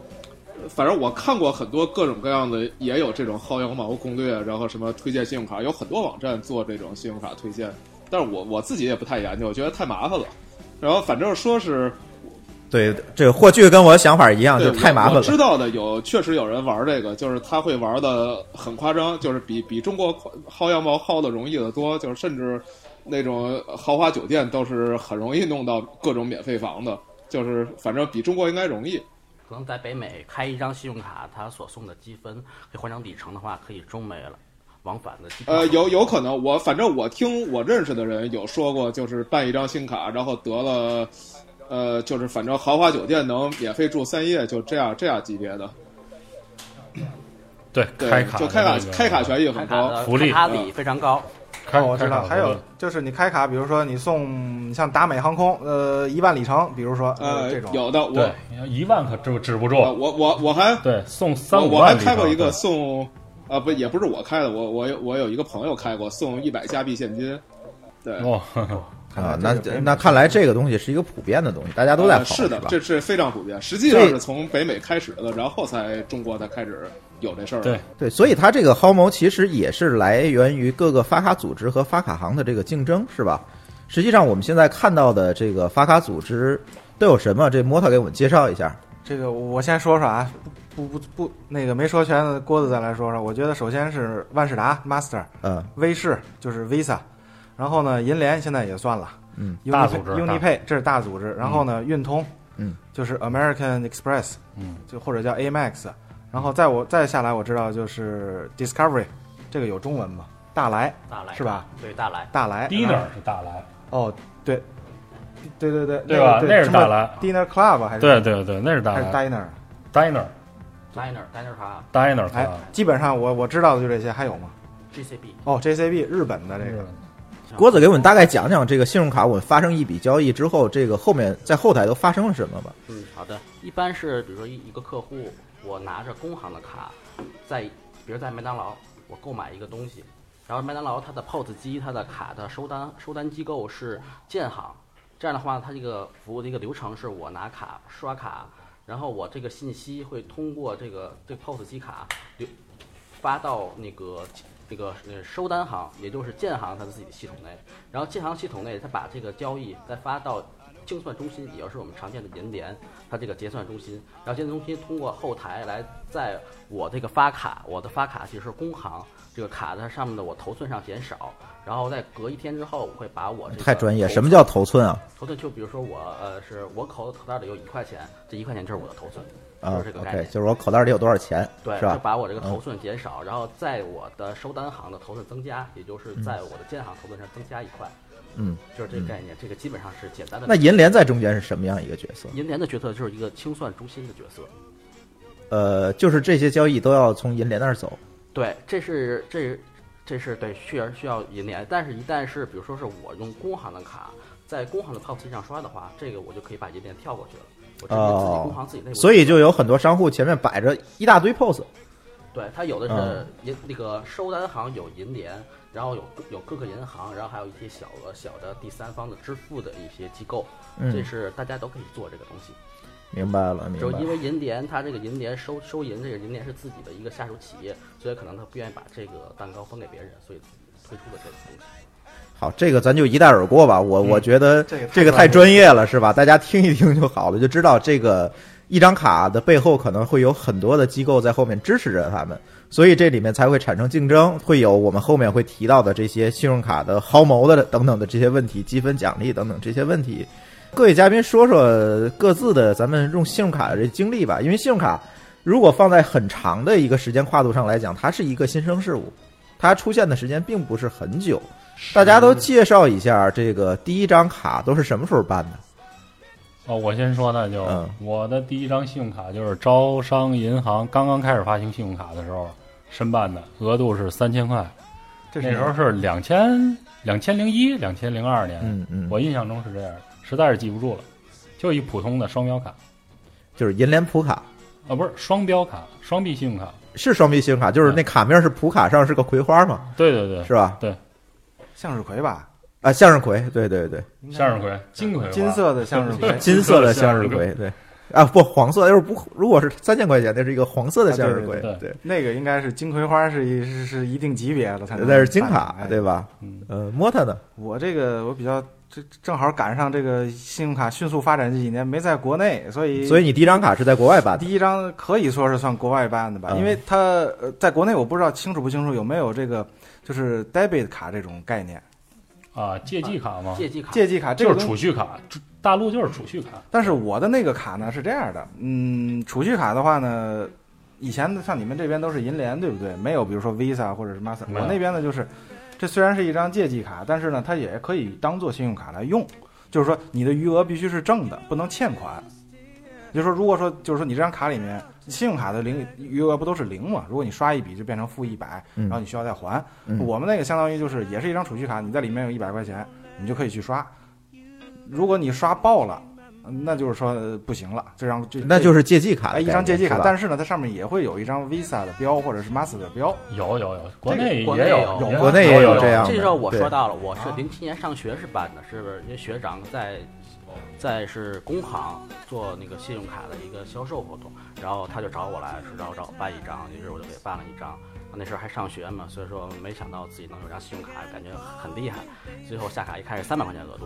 呃反正我看过很多各种各样的，也有这种薅羊毛攻略，然后什么推荐信用卡，有很多网站做这种信用卡推荐，但是我我自己也不太研究，我觉得太麻烦了。然后反正说是对，这个霍炬跟我想法一样，就太麻烦我。我知。道的有，确实有人玩这个，就是他会玩的很夸张，就是比比中国薅羊毛薅的容易的多，就是甚至那种豪华酒店都是很容易弄到各种免费房的，就是反正比中国应该容易。可能在北美开一张信用卡，他所送的积分可以换成里程的话，可以中美了往返的机票。呃，有有可能，我反正我听我认识的人有说过，就是办一张新卡，然后得了，呃，就是反正豪华酒店能免费住三夜，就这样这样级别的，对，对，开卡就开卡开卡权益很高。福利卡比非常高。开哦，我知道，还有就是你开卡，比如说你送像达美航空，呃，一万里程，比如说呃这，种，有的我对一万可止止不住，我我我我还对送三我我还五万里程开过一个送，啊不也不是我开的，我我有我有一个朋友开过送一百加币现金，对，哦，[laughs] 啊，那那看来这个东西是一个普遍的东西，大家都在跑，呃是的，吧？这是非常普遍。实际上是从北美开始的，然后才中国才开始有这事儿。对，对，所以它这个薅毛其实也是来源于各个发卡组织和发卡行的这个竞争，是吧？实际上我们现在看到的这个发卡组织都有什么？这摩托给我们介绍一下。这个我先说说啊，不不不不，那个没说全的郭子再来说说。我觉得首先是万事达 Master，嗯。威视就是 Visa，然后呢银联现在也算了，嗯。大组织 Unipay 这是大组织，然后呢运通，嗯，就是 American Express，嗯，就或者叫 Amex，然后再我再下来我知道就是 Discovery，这个有中文吗？大来大来是吧？对，大来。大来。Dinner 是大来，哦，对，对对对，对吧？那个那是大来，Dinner Club 还是对对对，那是大来 Diner？Diner Diner Diner 卡 Diner 哎基本上我我知道的就这些，还有吗？GCB 哦，JCB 日本的这个，郭子给我们大概讲讲这个信用卡，我们发生一笔交易之后，这个后面在后台都发生了什么吧？嗯，好的。一般是比如说一一个客户，我拿着工行的卡，在比如在麦当劳，我购买一个东西，然后麦当劳它的 POS 机、它的卡的收单收单机构是建行，这样的话，它这个服务的一个流程是我拿卡刷卡，然后我这个信息会通过这个这 POS 机卡流发到那个那个收单行，也就是建行它的自己的系统内，然后建行系统内它把这个交易再发到清算中心，也就是我们常见的银联，它这个结算中心，然后结算中心通过后台来在我这个发卡，我的发卡其实是工行这个卡它上面的我头寸上减少，然后在隔一天之后，我会把我这个太专业，什么叫头寸啊？头寸？就比如说我呃是我口口袋里有一块钱，这一块钱就是我的头寸，啊就是这个概念。就是我口袋里有多少钱，对，是吧？就把我这个头寸减少，然后在我的收单行的头寸增加，也就是在我的建行头寸上增加一块，嗯，就是这个概念。这个基本上是简单的。那银联在中间是什么样一个角色？银联的角色就是一个清算中心的角色。呃，就是这些交易都要从银联那儿走。对，这是这这是对，确实需要银联，但是一旦是比如说是我用工行的卡，在工行的 POS 机上刷的话，这个我就可以把银联跳过去了，我直接自己工行自己内部。所以就有很多商户前面摆着一大堆 POS。对，它有的是嗯银那个收单行有银联，然后有有各个银行，然后还有一些小额小的第三方的支付的一些机构，嗯这是大家都可以做这个东西。明白了，明白了。就因为银联它这个银联收收银，这个银联是自己的一个下属企业，所以可能他不愿意把这个蛋糕分给别人，所以推出了这个东西。好，这个咱就一带而过吧。我我觉得这个太这个太专业了，是吧？大家听一听就好了，就知道这个一张卡的背后可能会有很多的机构在后面支持着他们，所以这里面才会产生竞争，会有我们后面会提到的这些信用卡的薅毛的等等的这些问题，积分奖励等等这些问题。各位嘉宾说说各自的咱们用信用卡的这经历吧，因为信用卡如果放在很长的一个时间跨度上来讲，它是一个新生事物，它出现的时间并不是很久。大家都介绍一下这个第一张卡都是什么时候办的？哦，我先说那就、嗯我的第一张信用卡就是招商银行刚刚开始发行信用卡的时候申办的，额度是三千块，这那时候是两千两千零一两千零二年，嗯嗯，我印象中是这样，实在是记不住了，就一普通的双标卡。就是银联普卡，啊，不是双标卡，双币信用卡，是双币信用卡，就是那卡面是普卡上是个葵花嘛，对对对，是吧？对。向日葵吧？啊，向日葵，对对对，向日葵，金葵，金色的向日葵，金色的向日葵，对。啊，不，黄色，要是不，如果是三千块钱，那是一个黄色的向日葵，啊对对，那个应该是金葵花是一是是一定级别的才能。那是金卡，哎对吧？嗯，呃，摸它呢，我这个我比较这正好赶上这个信用卡迅速发展这几年，没在国内，所以所以你第一张卡是在国外办的第，一张可以说是算国外办的吧，嗯因为它呃在国内我不知道清楚不清楚有没有这个就是 debit 卡这种概念，啊，借记卡吗？借记卡，借记卡这就是个。储蓄卡，大陆就是储蓄卡，但是我的那个卡呢是这样的，嗯，储蓄卡的话呢，以前的像你们这边都是银联对不对？没有比如说 Visa 或者是 Master，我那边呢就是，这虽然是一张借记卡，但是呢它也可以当做信用卡来用，就是说你的余额必须是正的，不能欠款。就是说，如果说就是说你这张卡里面信用卡的零余额不都是零嘛？如果你刷一笔就变成负一百，嗯然后你需要再还。嗯我们那个相当于就是也是一张储蓄卡，你在里面有一百块钱，你就可以去刷。如果你刷爆了，那就是说呃不行了，这张这那就是是借记卡哎一张借记卡，但是呢，它上面也会有一张 Visa 的标或者是 Master 的标。有有有，国内国内也有有，国内也有这样这时候我说到了，我是啊零七年上学是办的，是因为学长在在是工行做那个信用卡的一个销售活动，然后他就找我来，说让我找我办一张，于是我就给办了一张。那时候还上学嘛，所以说没想到自己能有张信用卡，感觉很厉害。最后下卡一看是三百块钱额度，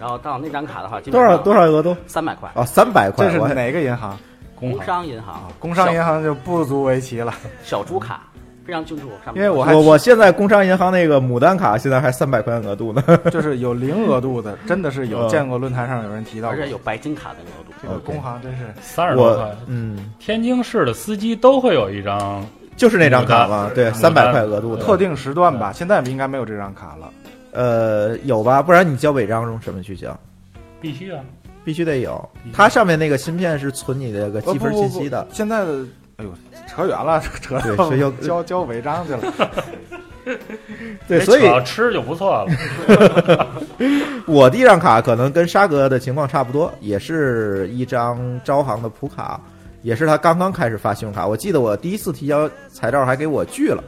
然后到那张卡的话，多少多少额度？三百块。哦，三百块这，是哪个银行？工商银行，工商银行行就不足为奇了，小猪卡非常清楚，上面因为我还我我现在工商银行那个牡丹卡现在还三百块钱额度呢。[laughs] 就是有零额度的，真的是有嗯见过论坛上有人提到，而且有白金卡的额度。这个工行真是我三十多块。嗯，天津市的司机都会有一张，就是那张卡嘛，对，三百块额度的。特定时段吧，现在应该没有这张卡了。呃，有吧？不然你交违章用什么去交？必须啊！必须得有它上面那个芯片是存你那个呃积分不不不信息的。现在的，哎呦，扯远了，扯到对是又交交违章去了。[laughs] 对，所以吃就不错了。[laughs] 我第一张卡可能跟沙哥的情况差不多，也是一张招行的普卡，也是他刚刚开始发信用卡。我记得我第一次提交材料还给我拒了，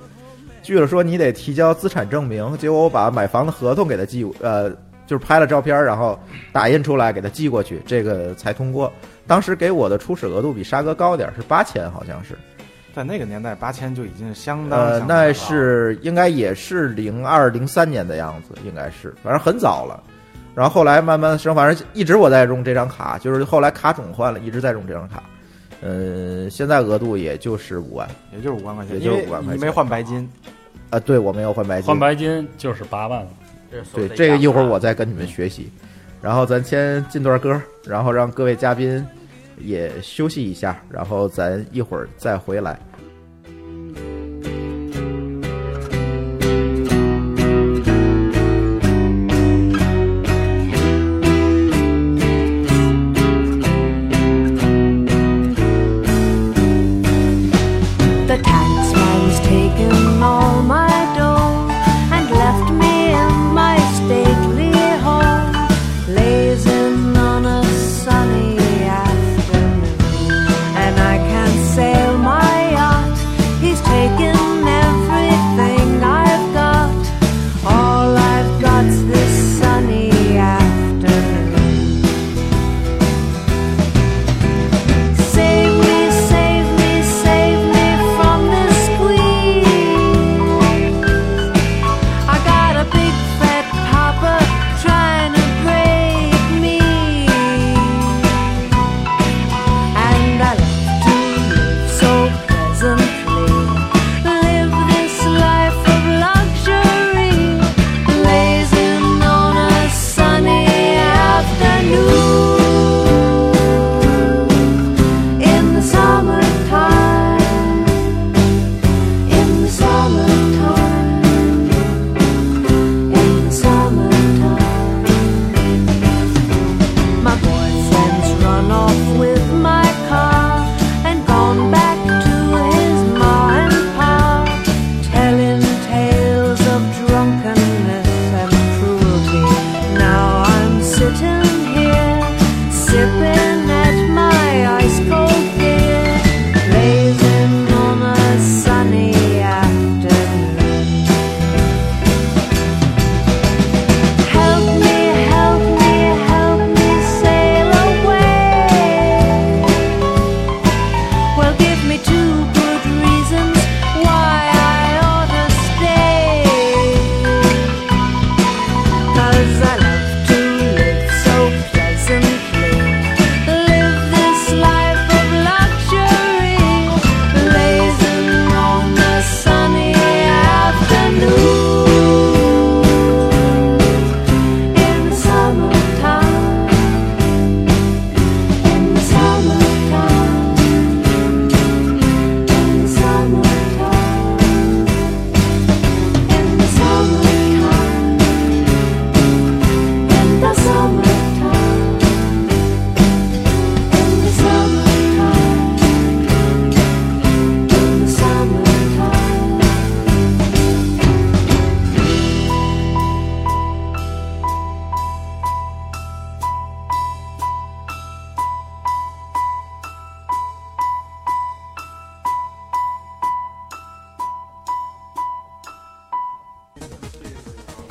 拒了说你得提交资产证明，结果我把买房的合同给他寄，呃，就是拍了照片，然后打印出来给他寄过去，这个才通过。当时给我的初始额度比沙哥高点儿，是八千，好像是。在那个年代，八千就已经相当呃，那是应该也是零二零三年的样子，应该是，反正很早了。然后后来慢慢升，反正一直我在用这张卡，就是后来卡种换了，一直在用这张卡。呃，现在额度也就是五万也就是五万块钱，也就是因为5万块钱你没换白金。啊、对我没有换白金，换白金就是八万了。对这个一会儿我再跟你们学习。然后咱先进段歌，然后让各位嘉宾也休息一下，然后咱一会儿再回来。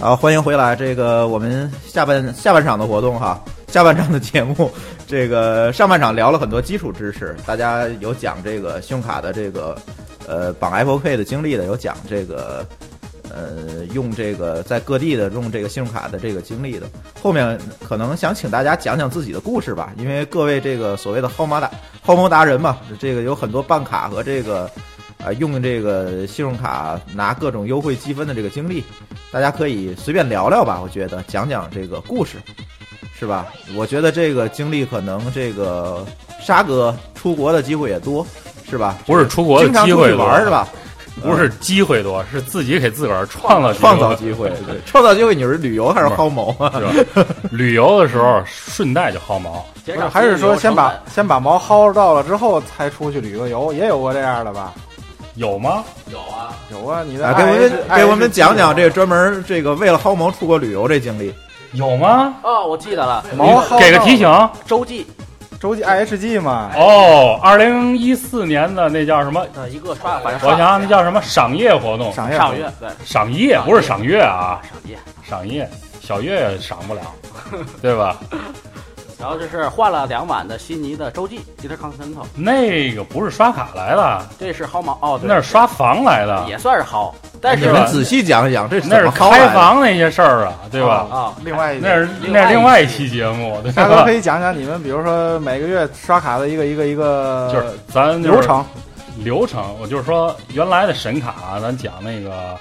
好，欢迎回来。这个我们下半下半场的活动哈，下半场的节目，这个上半场聊了很多基础知识，大家有讲这个信用卡的这个呃绑 Apple Pay 的经历的，有讲这个呃用这个在各地的用这个信用卡的这个经历的。后面可能想请大家讲讲自己的故事吧，因为各位这个所谓的薅毛达薅毛达人嘛，这个有很多办卡和这个。啊，用这个信用卡拿各种优惠积分的这个经历，大家可以随便聊聊吧。我觉得讲讲这个故事，是吧？我觉得这个经历可能这个沙哥出国的机会也多，是吧？不是出国的经常出去机会玩是吧？不是机会多，是自己给自个儿创造创造机会，对，创造机会。你是旅游还是薅毛啊？是吧？旅游的时候顺带就薅毛，还是说先把先把毛薅到了之后才出去旅个游，也有过这样的吧？有吗？有啊，有啊，你的啊，给我们给我们讲讲这个专门这个为了薅毛出国旅游这经历。有吗？哦，我记得了，毛给个提醒周记洲际 IHG 嘛，哦，二零一四年的那叫什么？呃一个刷，反正我想想那叫什么赏月活动？赏月赏月对赏夜不是赏月啊，赏夜，赏夜小月也赏不了，对吧？然后这是换了两晚的悉尼的洲际 Intercontinental，那个不是刷卡来的，这是薅毛哦，对。那是刷房来的，也算是薅，但是你们仔细讲一讲这是那是开？房那些事儿啊，对吧？啊，另外一那是那是另外一一期期节目，大哥可？以讲讲你们，比如说每个月刷卡的一个一个一个就是咱流程，流程，我就是说原来的神卡，咱讲那个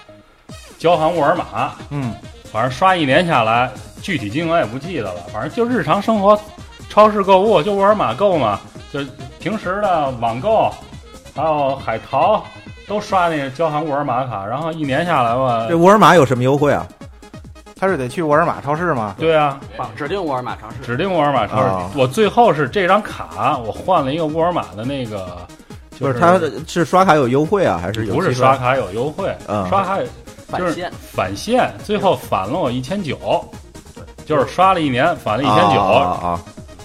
交行沃尔玛，嗯，反正刷一年下来，具体金额也不记得了，反正就日常生活，超市购物就沃尔玛购嘛，就平时的网购，还有海淘都刷那个交行沃尔玛卡，然后一年下来吧这，沃尔玛有什么优惠啊？他是得去沃尔玛超市吗，对啊，指定沃尔玛超市，指定沃尔玛超市。啊。我最后是这张卡，我换了一个沃尔玛的那个，就不是，他是刷卡有优惠啊，还是有不是刷卡有优惠，嗯。刷卡返现。返现，最后返了我一千九，就是刷了一年返了一千九，啊！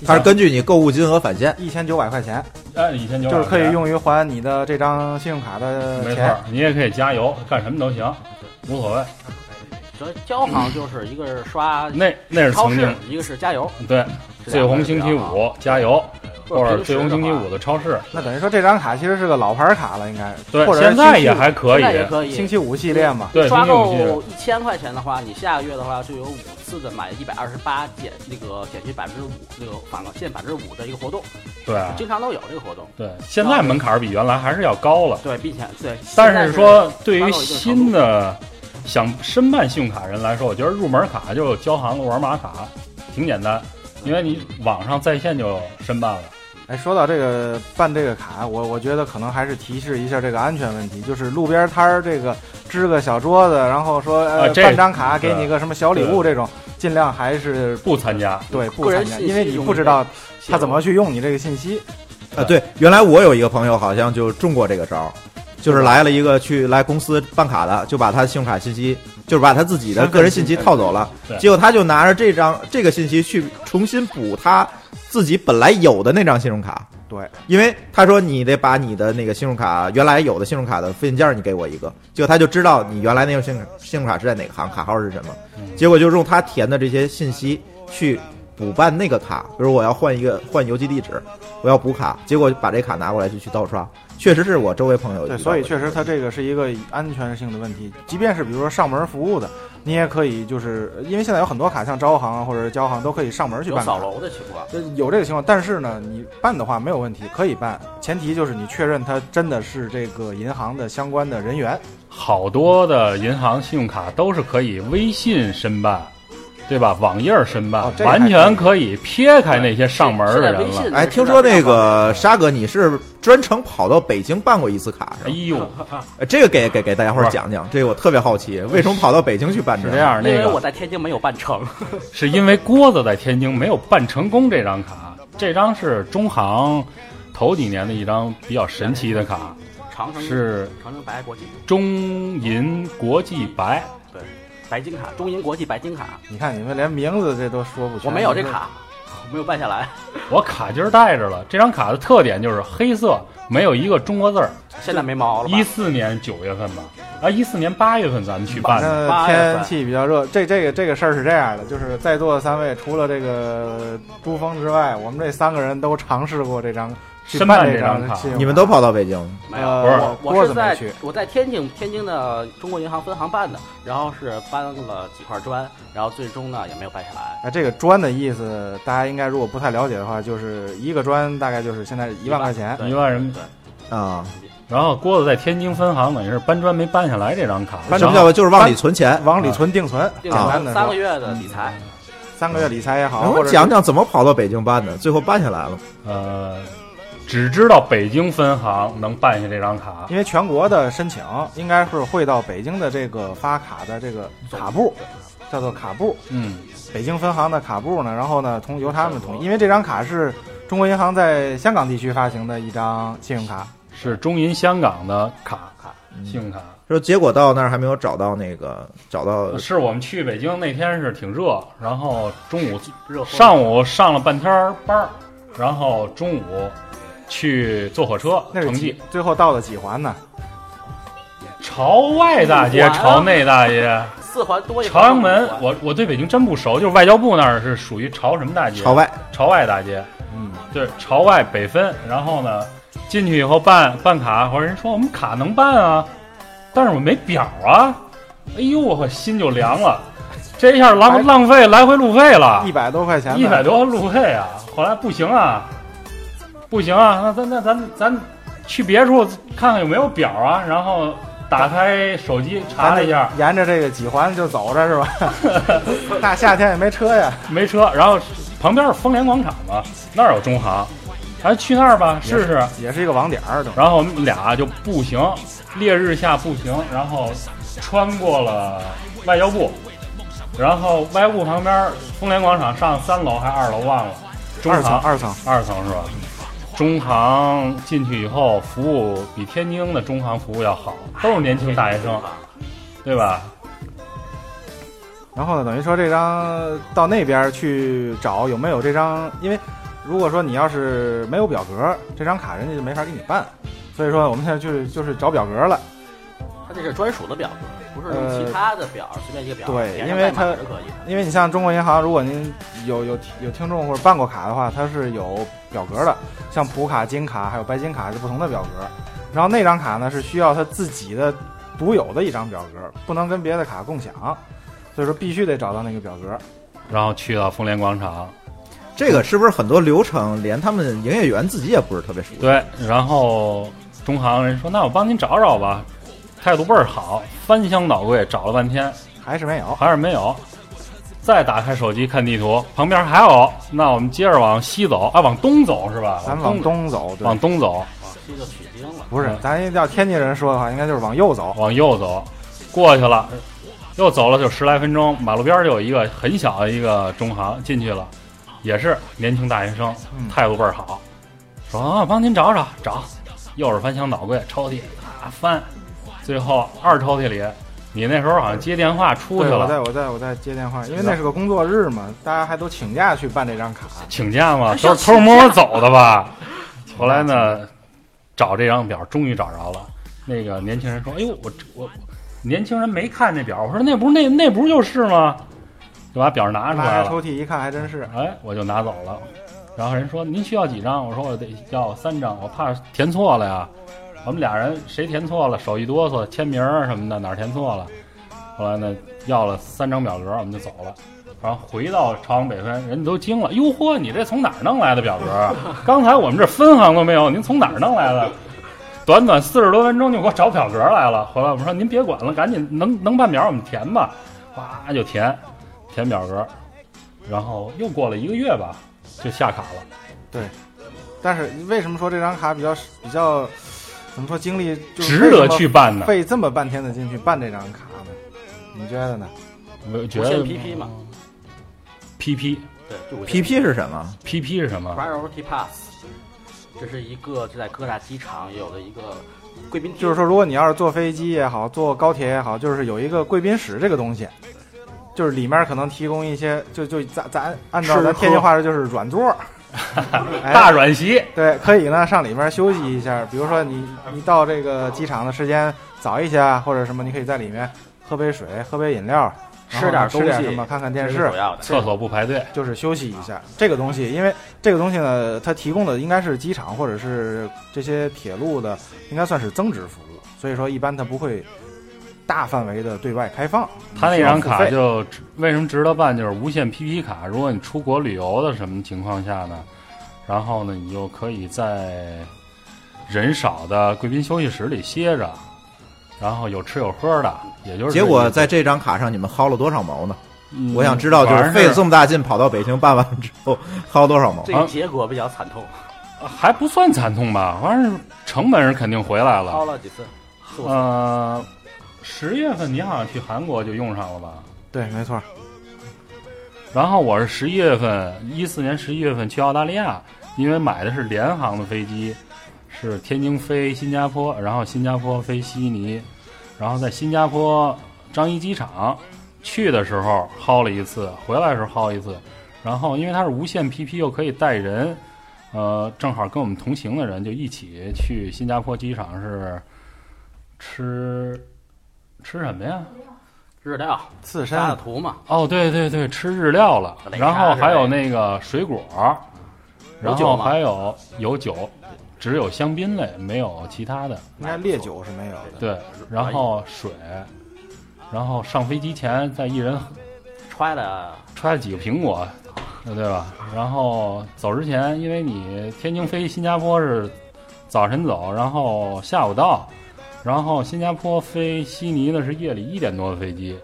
它是根据你购物金额返现。一千九百块钱，哎，一千九就是可以用于还你的这张信用卡的没错钱。，你也可以加油，干什么都行，无所谓。所以交行就是一个是刷那那是超市曾经，一个是加油，对，最红星期五加油，或者或者平时最红星期五的超市，那等于说这张卡其实是个老牌卡了，应该对或，者现在也还可以现在，也可以。星期五系列嘛。对，刷星期五系列够一千块钱的话，你下个月的话就有五次的买一百二十八减那个减去百分之五那个返现百分之五的一个活动，对啊经常都有这个活动。对，现在门槛比原来还是要高了。对，并且对，但是说，对于新的想申办信用卡人来说，我觉得入门卡就交行沃尔玛卡，挺简单，因为你网上在线就申办了。哎，说到这个办这个卡，我我觉得可能还是提示一下这个安全问题，就是路边摊儿这个支个小桌子，然后说呃、啊这办张卡给你个什么小礼物这种，尽量还是不参加，对不参加，因为你不知道他怎么去用你这个信息。啊，对，原来我有一个朋友好像就中过这个招儿，就是来了一个去来公司办卡的，就把他信用卡信息，就是把他自己的个人信息套走了，结果他就拿着这张这个信息去重新补他自己本来有的那张信用卡。对，因为他说你得把你的那个信用卡原来有的信用卡的复印件儿你给我一个，结果他就知道你原来那个信用信用卡是在哪个行，卡号是什么，结果就用他填的这些信息去补办那个卡，比如我要换一个换邮寄地址，我要补卡，结果把这卡拿过来就去盗刷，确实是我周围朋友对，所以确实他这个是一个安全性的问题。即便是比如说上门服务的，你也可以就是因为现在有很多卡，像招行啊或者是交行都可以上门去办卡扫。楼的情况。呃有这个情况，但是呢，你办的话没有问题，可以办，前提就是你确认他真的是这个银行的相关的人员。好多的银行信用卡都是可以微信申办，对吧？网页申办，完全可以撇开那些上门的人了。哎，听说那个沙哥你是专程跑到北京办过一次卡是吧？哎呦，[laughs] 哎这个给给给大家伙儿讲讲，这个我特别好奇，为什么跑到北京去办个？是这样，那因为我在天津没有办成，[laughs] 是因为郭子在天津没有办成功这张卡，这张是中行头几年的一张比较神奇的卡，长城是长城白国际中银国际白。对白金卡，中银国际白金卡，你看你们连名字这都说不全，我没有这卡，我没有办下来。[laughs] 我卡今儿带着了，这张卡的特点就是黑色，没有一个中国字儿。现在没毛了吧？一四年九月份吧，啊，一四年八月份咱们去办的。天气比较热，这这个这个事儿是这样的，就是在座的三位，除了这个珠峰之外，我们这三个人都尝试过这张去申办这张卡你们都跑到北京，没有，呃我我是在去我在天津天津的中国银行分行办的，然后是搬了几块砖，然后最终呢也没有办下来。哎，这个砖的意思，大家应该如果不太了解的话，就是一个砖大概就是现在一万块钱。对一万人民币，啊，然后郭子在天津分行等于是搬砖没搬下来这张卡，搬什么叫就是往里存钱？往里存定存，定简单的，三个月的理财，三个月理财也好，讲讲怎么跑到北京办的？最后办下来了。呃，只知道北京分行能办下这张卡，因为全国的申请应该是会到北京的这个发卡的这个卡部，叫做卡部，嗯，北京分行的卡部呢，然后呢，从由他们统一，因为这张卡是中国银行在香港地区发行的一张信用卡，是中银香港的卡卡信用卡。说结果到那儿还没有找到那个找到是我们去北京那天是挺热，然后中午热上午上了半天班儿，然后中午去坐火车那是城际最后到了几环呢？朝外大街、朝内大街、四环多一环朝阳门我我对北京真不熟，就是外交部那儿是属于朝什么大街？朝外，朝外大街，嗯，对，朝外北分。然后呢，进去以后办办卡，或者人说我们卡能办啊，但是我没表啊。哎呦，我心就凉了，这一下浪浪费来回路费了一，百多块钱，一百，多路费啊！后来不行啊，不行啊，那咱那咱咱去别处看看有没有表啊，然后打开手机查了一下，沿着这个几环就走着是吧？[laughs] 大夏天也没车呀，没车，然后旁边是丰联广场嘛，那儿有中行，咱去那儿吧试试。也是一个网点儿，然后我们俩就步行，烈日下步行，然后穿过了外交部，然后外交部旁边丰联广场上三楼还是二楼忘了，中二层行二层，二层是吧？中行进去以后，服务比天津的中行服务要好，都是年轻大学生，[laughs] 对吧？然后呢，等于说这张到那边去找有没有这张，因为如果说你要是没有表格，这张卡人家就没法给你办，所以说我们现在就是就是找表格了。它这是专属的表格，不是用呃其他的表随便一个表，对因为它可以。因为你像中国银行，如果您有有有听众或者办过卡的话，它是有表格的，像普卡、金卡还有白金卡是不同的表格。然后那张卡呢是需要它自己的独有的一张表格，不能跟别的卡共享，所以说必须得找到那个表格。然后去到丰联广场，这个是不是很多流程连他们营业员自己也不是特别熟悉？对，然后中行人说：“那我帮您找找吧。”态度倍儿好，翻箱倒柜找了半天，还是没有，还是没有。再打开手机看地图，旁边还有，那我们接着往西走，啊，往东走是吧？咱们往东东走，对往东走，往西就取经了。不是，咱要天津人说的话，应该就是往右走。往右走，过去了，又走了就十来分钟，马路边就有一个很小的一个中行，进去了，也是年轻大学生，嗯态度倍儿好，说啊，帮您找找找，又是翻箱倒柜，抽屉啊翻，最后二抽屉里，你那时候好像接电话出去了，我在，我在我在接电话，因为那是个工作日嘛，大家还都请假去办这张卡。请假嘛，都是偷偷摸摸走的吧？[laughs] 后来呢，找这张表终于找着了。那个年轻人说：“哎呦，我我年轻人没看那表。”我说：“那不是那那不就是吗？”就把表拿出来抽屉一看，还真是。哎，我就拿走了。然后人说：“您需要几张？”我说：“我得要三张，我怕填错了呀。”我们俩人谁填错了，手一哆嗦，签名什么的哪儿填错了。后来呢，要了三张表格，我们就走了。然后回到朝阳北分，人家都惊了：“哟嚯，你这从哪儿弄来的表格？刚才我们这分行都没有，您从哪儿弄来的？”短短四十多分钟就给我找表格来了。后来我们说：“您别管了，赶紧能能办表我们填吧。”哇就填，填表格。然后又过了一个月吧，就下卡了。对但是为什么说这张卡比较比较怎么说经历就值得去办呢。费这么半天的劲去办这张卡呢？你觉得呢？我觉得 PP 嘛，PP 对，PP 是什么？PP 是什么？Priority Pass，这是一个就在各大机场有的一个贵宾，就是说，如果你要是坐飞机也好，坐高铁也好，就是有一个贵宾室这个东西，就是里面可能提供一些，就就咱咱按照咱天津话说就是软座大软席，对，可以呢上里面休息一下。比如说你你到这个机场的时间早一些啊，或者什么，你可以在里面喝杯水、喝杯饮料，吃点吃东西，点什么，看看电视。厕所不排队。就是休息一下。这个东西，因为这个东西呢，它提供的应该是机场或者是这些铁路的，应该算是增值服务，所以说一般它不会大范围的对外开放。他那张卡就值为什么值得办？就是无限 PP 卡。如果你出国旅游的什么情况下呢，然后呢，你就可以在人少的贵宾休息室里歇着，然后有吃有喝的，也就是结果在这张卡上你们薅了多少毛呢？嗯我想知道，就是费这么大劲跑到北京办完之后薅多少毛这？个结果比较惨痛，还不算惨痛吧，反正成本是肯定回来了。薅。了几次呃，十月份你好像去韩国就用上了吧？对，没错。然后我是十一月份，一四年十一月份去澳大利亚，因为买的是联航的飞机，是天津飞新加坡，然后新加坡飞悉尼，然后在新加坡樟宜机场去的时候薅了一次，回来的时候薅一次，然后因为它是无线 PP 又可以带人，呃，正好跟我们同行的人就一起去新加坡机场是吃吃什么呀？日料刺身沙的图嘛，哦，对对对，吃日料了，然后还有那个水果，然后还有有酒，只有香槟类，没有其他的。应该烈酒是没有的。对，然后水，然后上飞机前再一人揣了揣了几个苹果，对吧？然后走之前，因为你天津飞新加坡是早晨走，然后下午到，然后新加坡飞悉尼呢是夜里一点多的飞机，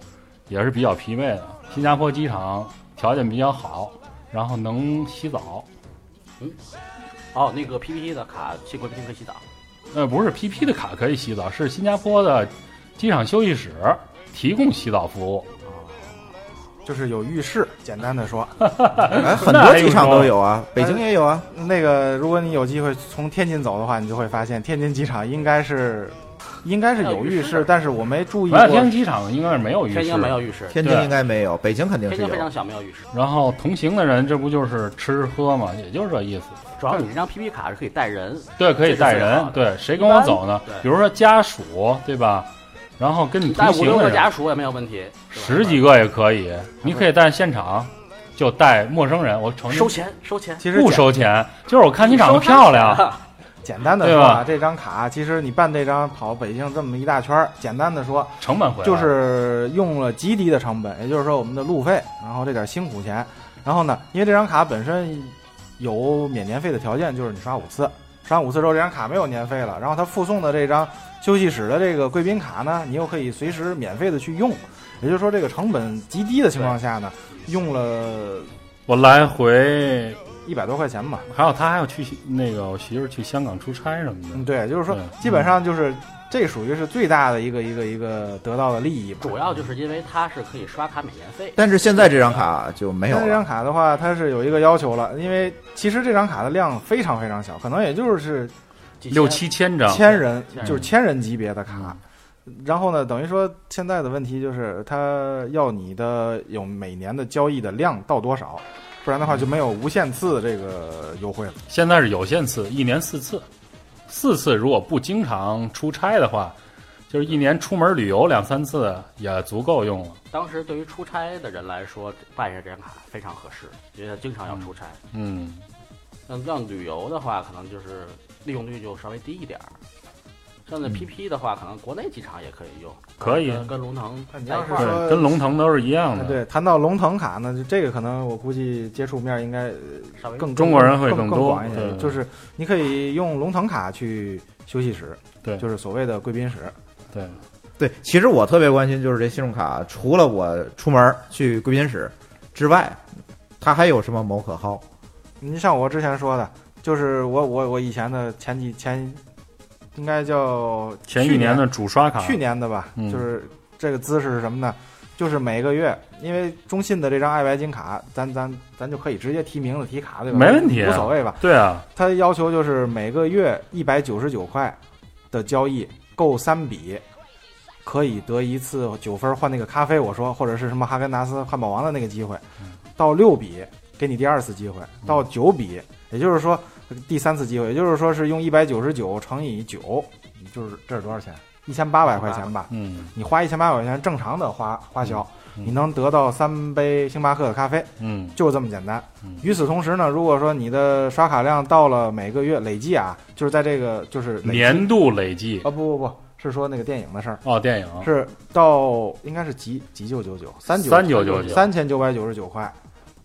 也是比较疲惫的。新加坡机场条件比较好，然后能洗澡。嗯哦，那个 PPT 的卡去贵宾厅可以洗澡，呃，不是 PP 的卡可以洗澡，是新加坡的机场休息室提供洗澡服务。就是有浴室，简单的说，[laughs] 哎，很多机场都有啊，北京也有啊。那个如果你有机会从天津走的话，你就会发现天津机场应该是应该是有浴室，但是我没注意过，。天津机场应该是没有浴室，天津没有浴室，天津应该没有，北京肯定是有。天津非常小，没有浴室。然后同行的人，这不就是吃喝嘛，也就是这意思。主要你这张 PP 卡是可以带人，对，可以带人，对，谁跟我走呢比如说家属，对吧？然后跟你带五六同行的人，个家属也没有问题，十几个也可以。你可以带现场，就带陌生人。我承认收钱收钱，其实不收钱，就是我看你长得漂亮，[laughs] 简单的说啊，这张卡其实你办这张跑北京这么一大圈儿，简单的说成本回来就是用了极低的成本，也就是说我们的路费，然后这点辛苦钱，然后呢，因为这张卡本身有免年费的条件，就是你刷五次，刷五次之后这张卡没有年费了，然后他附送的这张休息室的这个贵宾卡呢，你又可以随时免费的去用，也就是说这个成本极低的情况下呢，用了我来回，一百多块钱吧。还有他还要去那个我媳妇儿去香港出差什么的。嗯，对，就是说基本上就是这属于是最大的一个一个一个得到的利益吧。主要就是因为它是可以刷卡免年费，但是现在这张卡就没有那这张。卡的话，它是有一个要求了，因为其实这张卡的量非常非常小，可能也就是几千六七千张，千人，千人就是千人级别的卡。然后呢，等于说现在的问题就是，它要你的有每年的交易的量到多少，不然的话就没有无限次这个优惠了。现在是有限次，一年四次，四次如果不经常出差的话，就是一年出门旅游两三次也足够用了。当时对于出差的人来说，办一下这张卡非常合适，因为他经常要出差。嗯，像让旅游的话，可能就是利用率就稍微低一点儿。像那 PP 的话，可能国内机场也可以用，可以跟跟龙腾一块儿。要是说对，跟龙腾都是一样的。对，谈到龙腾卡呢，就这个可能我估计接触面应该呃稍微更中国人会更更多广一些。对就是你可以用龙腾卡去休息室，对就是所谓的贵宾室。对，对，其实我特别关心就是这信用卡，除了我出门去贵宾室之外，它还有什么谋可薅？你像我之前说的，就是我我我以前的前几前，应该叫前一年的主刷卡，去年的吧，嗯就是这个姿势是什么呢？就是每个月，因为中信的这张爱白金卡，咱咱咱就可以直接提名字提卡，对吧？没问题啊无所谓吧。对啊，它要求就是每个月一百九十九块的交易够三笔，可以得一次九分换那个咖啡，我说或者是什么哈根达斯汉堡王的那个机会，到六笔给你第二次机会，到九笔，也就是说第三次机会，也就是说是用一百九十九乘以九，就是这是多少钱？一千八百块钱吧。嗯。你花一千八百块钱正常的花花销，嗯。你能得到三杯星巴克的咖啡，嗯。就这么简单。嗯。与此同时呢，如果说你的刷卡量到了每个月累计啊，就是在这个就是年度累计。啊不不不是说那个电影的事儿，哦，电影。是到应该是几几九九九三九3999三千九百九十九块，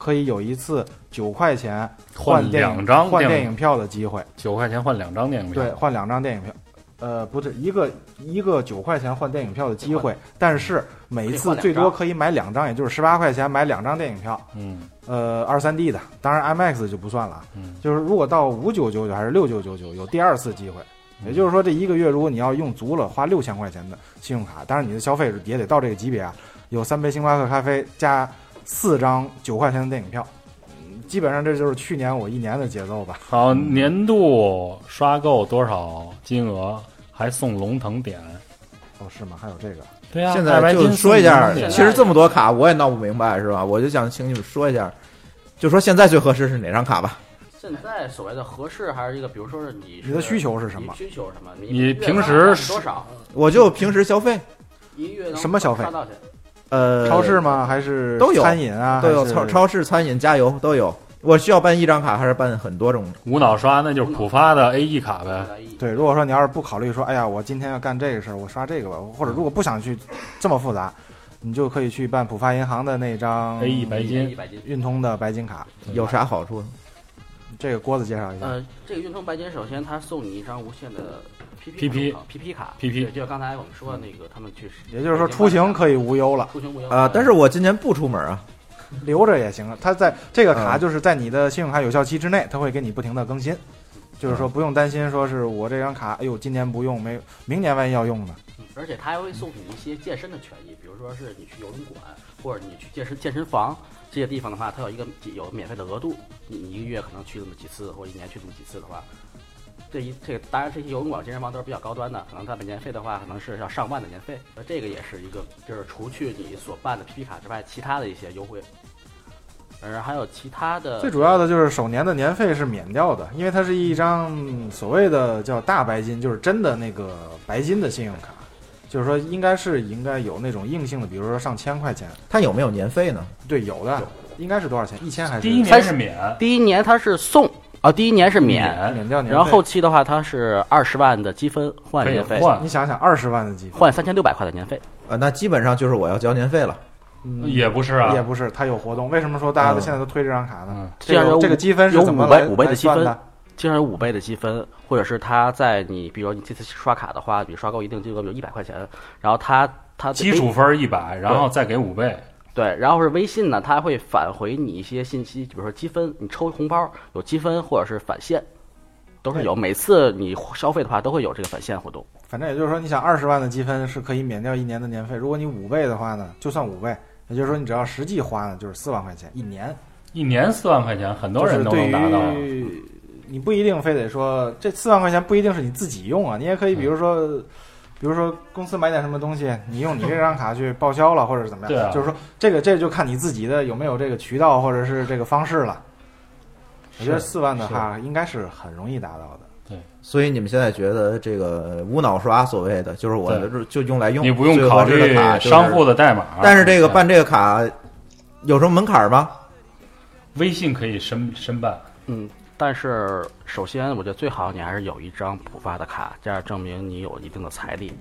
可以有一次九块钱换电影两张电换电影票的机会。九块钱换两张电影票，对，换两张电影票。呃，不是一个一个九块钱换电影票的机会，但是每一次最多可以买两张，也就是十八块钱买两张电影票。嗯呃，二三 D 的，当然 IMAX 就不算了。嗯就是如果到五九九九还是六九九九，有第二次机会。也就是说，这一个月如果你要用足了，花六千块钱的信用卡，当然你的消费也得到这个级别啊，有三杯星巴克咖啡加四张九块钱的电影票，嗯基本上这就是去年我一年的节奏吧。好，年度刷够多少金额还送龙腾点？哦，是吗？还有这个？对呀、现在就说一下其实这么多卡我也闹不明白，是吧？我就想请你们说一下，就说现在最合适是哪张卡吧？现在所谓的合适，还是一个，比如说是你是你的需求是什么需求什么？你平时多少？我就平时消费，一个月能什么消费？呃，超市吗？还是都有餐饮啊？都有超超市、餐饮、加油都有。我需要办一张卡还是办很多种？无脑刷，那就是浦发的 A E 卡呗。对，如果说你要是不考虑说，哎呀，我今天要干这个事儿，我刷这个吧，或者如果不想去这么复杂，你就可以去办浦发银行的那张 A E 白金。运通的白金卡。有啥好处？这个郭子介绍一下。呃，这个运通白金，首先它送你一张无限的 PP PP 卡 PP 卡。PP 对就刚才我们说的那个，他们去，也就是说出行可以无忧了，出行无忧。啊，但是我今年不出门啊。留着也行。它在这个卡嗯。就是在你的信用卡有效期之内，它会给你不停的更新，就是说不用担心说是我这张卡，哎呦，今年不用，没明年万一要用呢。嗯而且它还会送你一些健身的权益，比如说是你去游泳馆或者你去健身健身房这些地方的话，它有一个有免费的额度，你一个月可能去这么几次，或者一年去这么几次的话，这一这个当然这些游泳馆、健身房都是比较高端的，可能它的年费的话可能是要上万的年费，那这个也是一个就是除去你所办的 PP 卡之外，其他的一些优惠。呃，还有其他的，最主要的就是首年的年费是免掉的，因为它是一张所谓的叫大白金，就是真的那个白金的信用卡，就是说应该是应该有那种硬性的，比如说上千块钱。它有没有年费呢？对，有的，应该是多少钱？一千还是？第一年是免，第一年它是送啊，第一年是免，免掉年费。然后后期的话它是二十万的积分换年费，你想想，二十万的积分换三千六百块的年费。呃，那基本上就是我要交年费了。嗯也不是啊也不是，它有活动。为什么说大家都嗯现在都推这张卡呢？嗯这样这个这个积分是有怎么来五倍五倍的积分来算的？，经常有五倍的积分，或者是他在你，比如你这次刷卡的话，比如刷够一定金额，比如一百块钱，然后他他基础分一百，然后再给五倍。对，然后是微信呢，它会返回你一些信息，比如说积分，你抽红包有积分或者是返现，都是有。每次你消费的话，都会有这个返现活动。反正也就是说，你想二十万的积分是可以免掉一年的年费。如果你五倍的话呢，就算五倍，也就是说你只要实际花呢，就是四万块钱一年。一年四万块钱，很多人都能达到。你不一定非得说这四万块钱不一定是你自己用啊，你也可以比如说，比如说公司买点什么东西，你用你这张卡去报销了，或者是怎么样，对啊就是说这个这就看你自己的有没有这个渠道或者是这个方式了。我觉得四万的话应该是很容易达到的。对所以你们现在觉得这个无脑刷，所谓的就是我对就用来用，你不用考虑商户的代码，但是这个办这个卡有什么门槛吗？微信可以申申办。嗯，但是首先我觉得最好你还是有一张浦发的卡，这样证明你有一定的财力。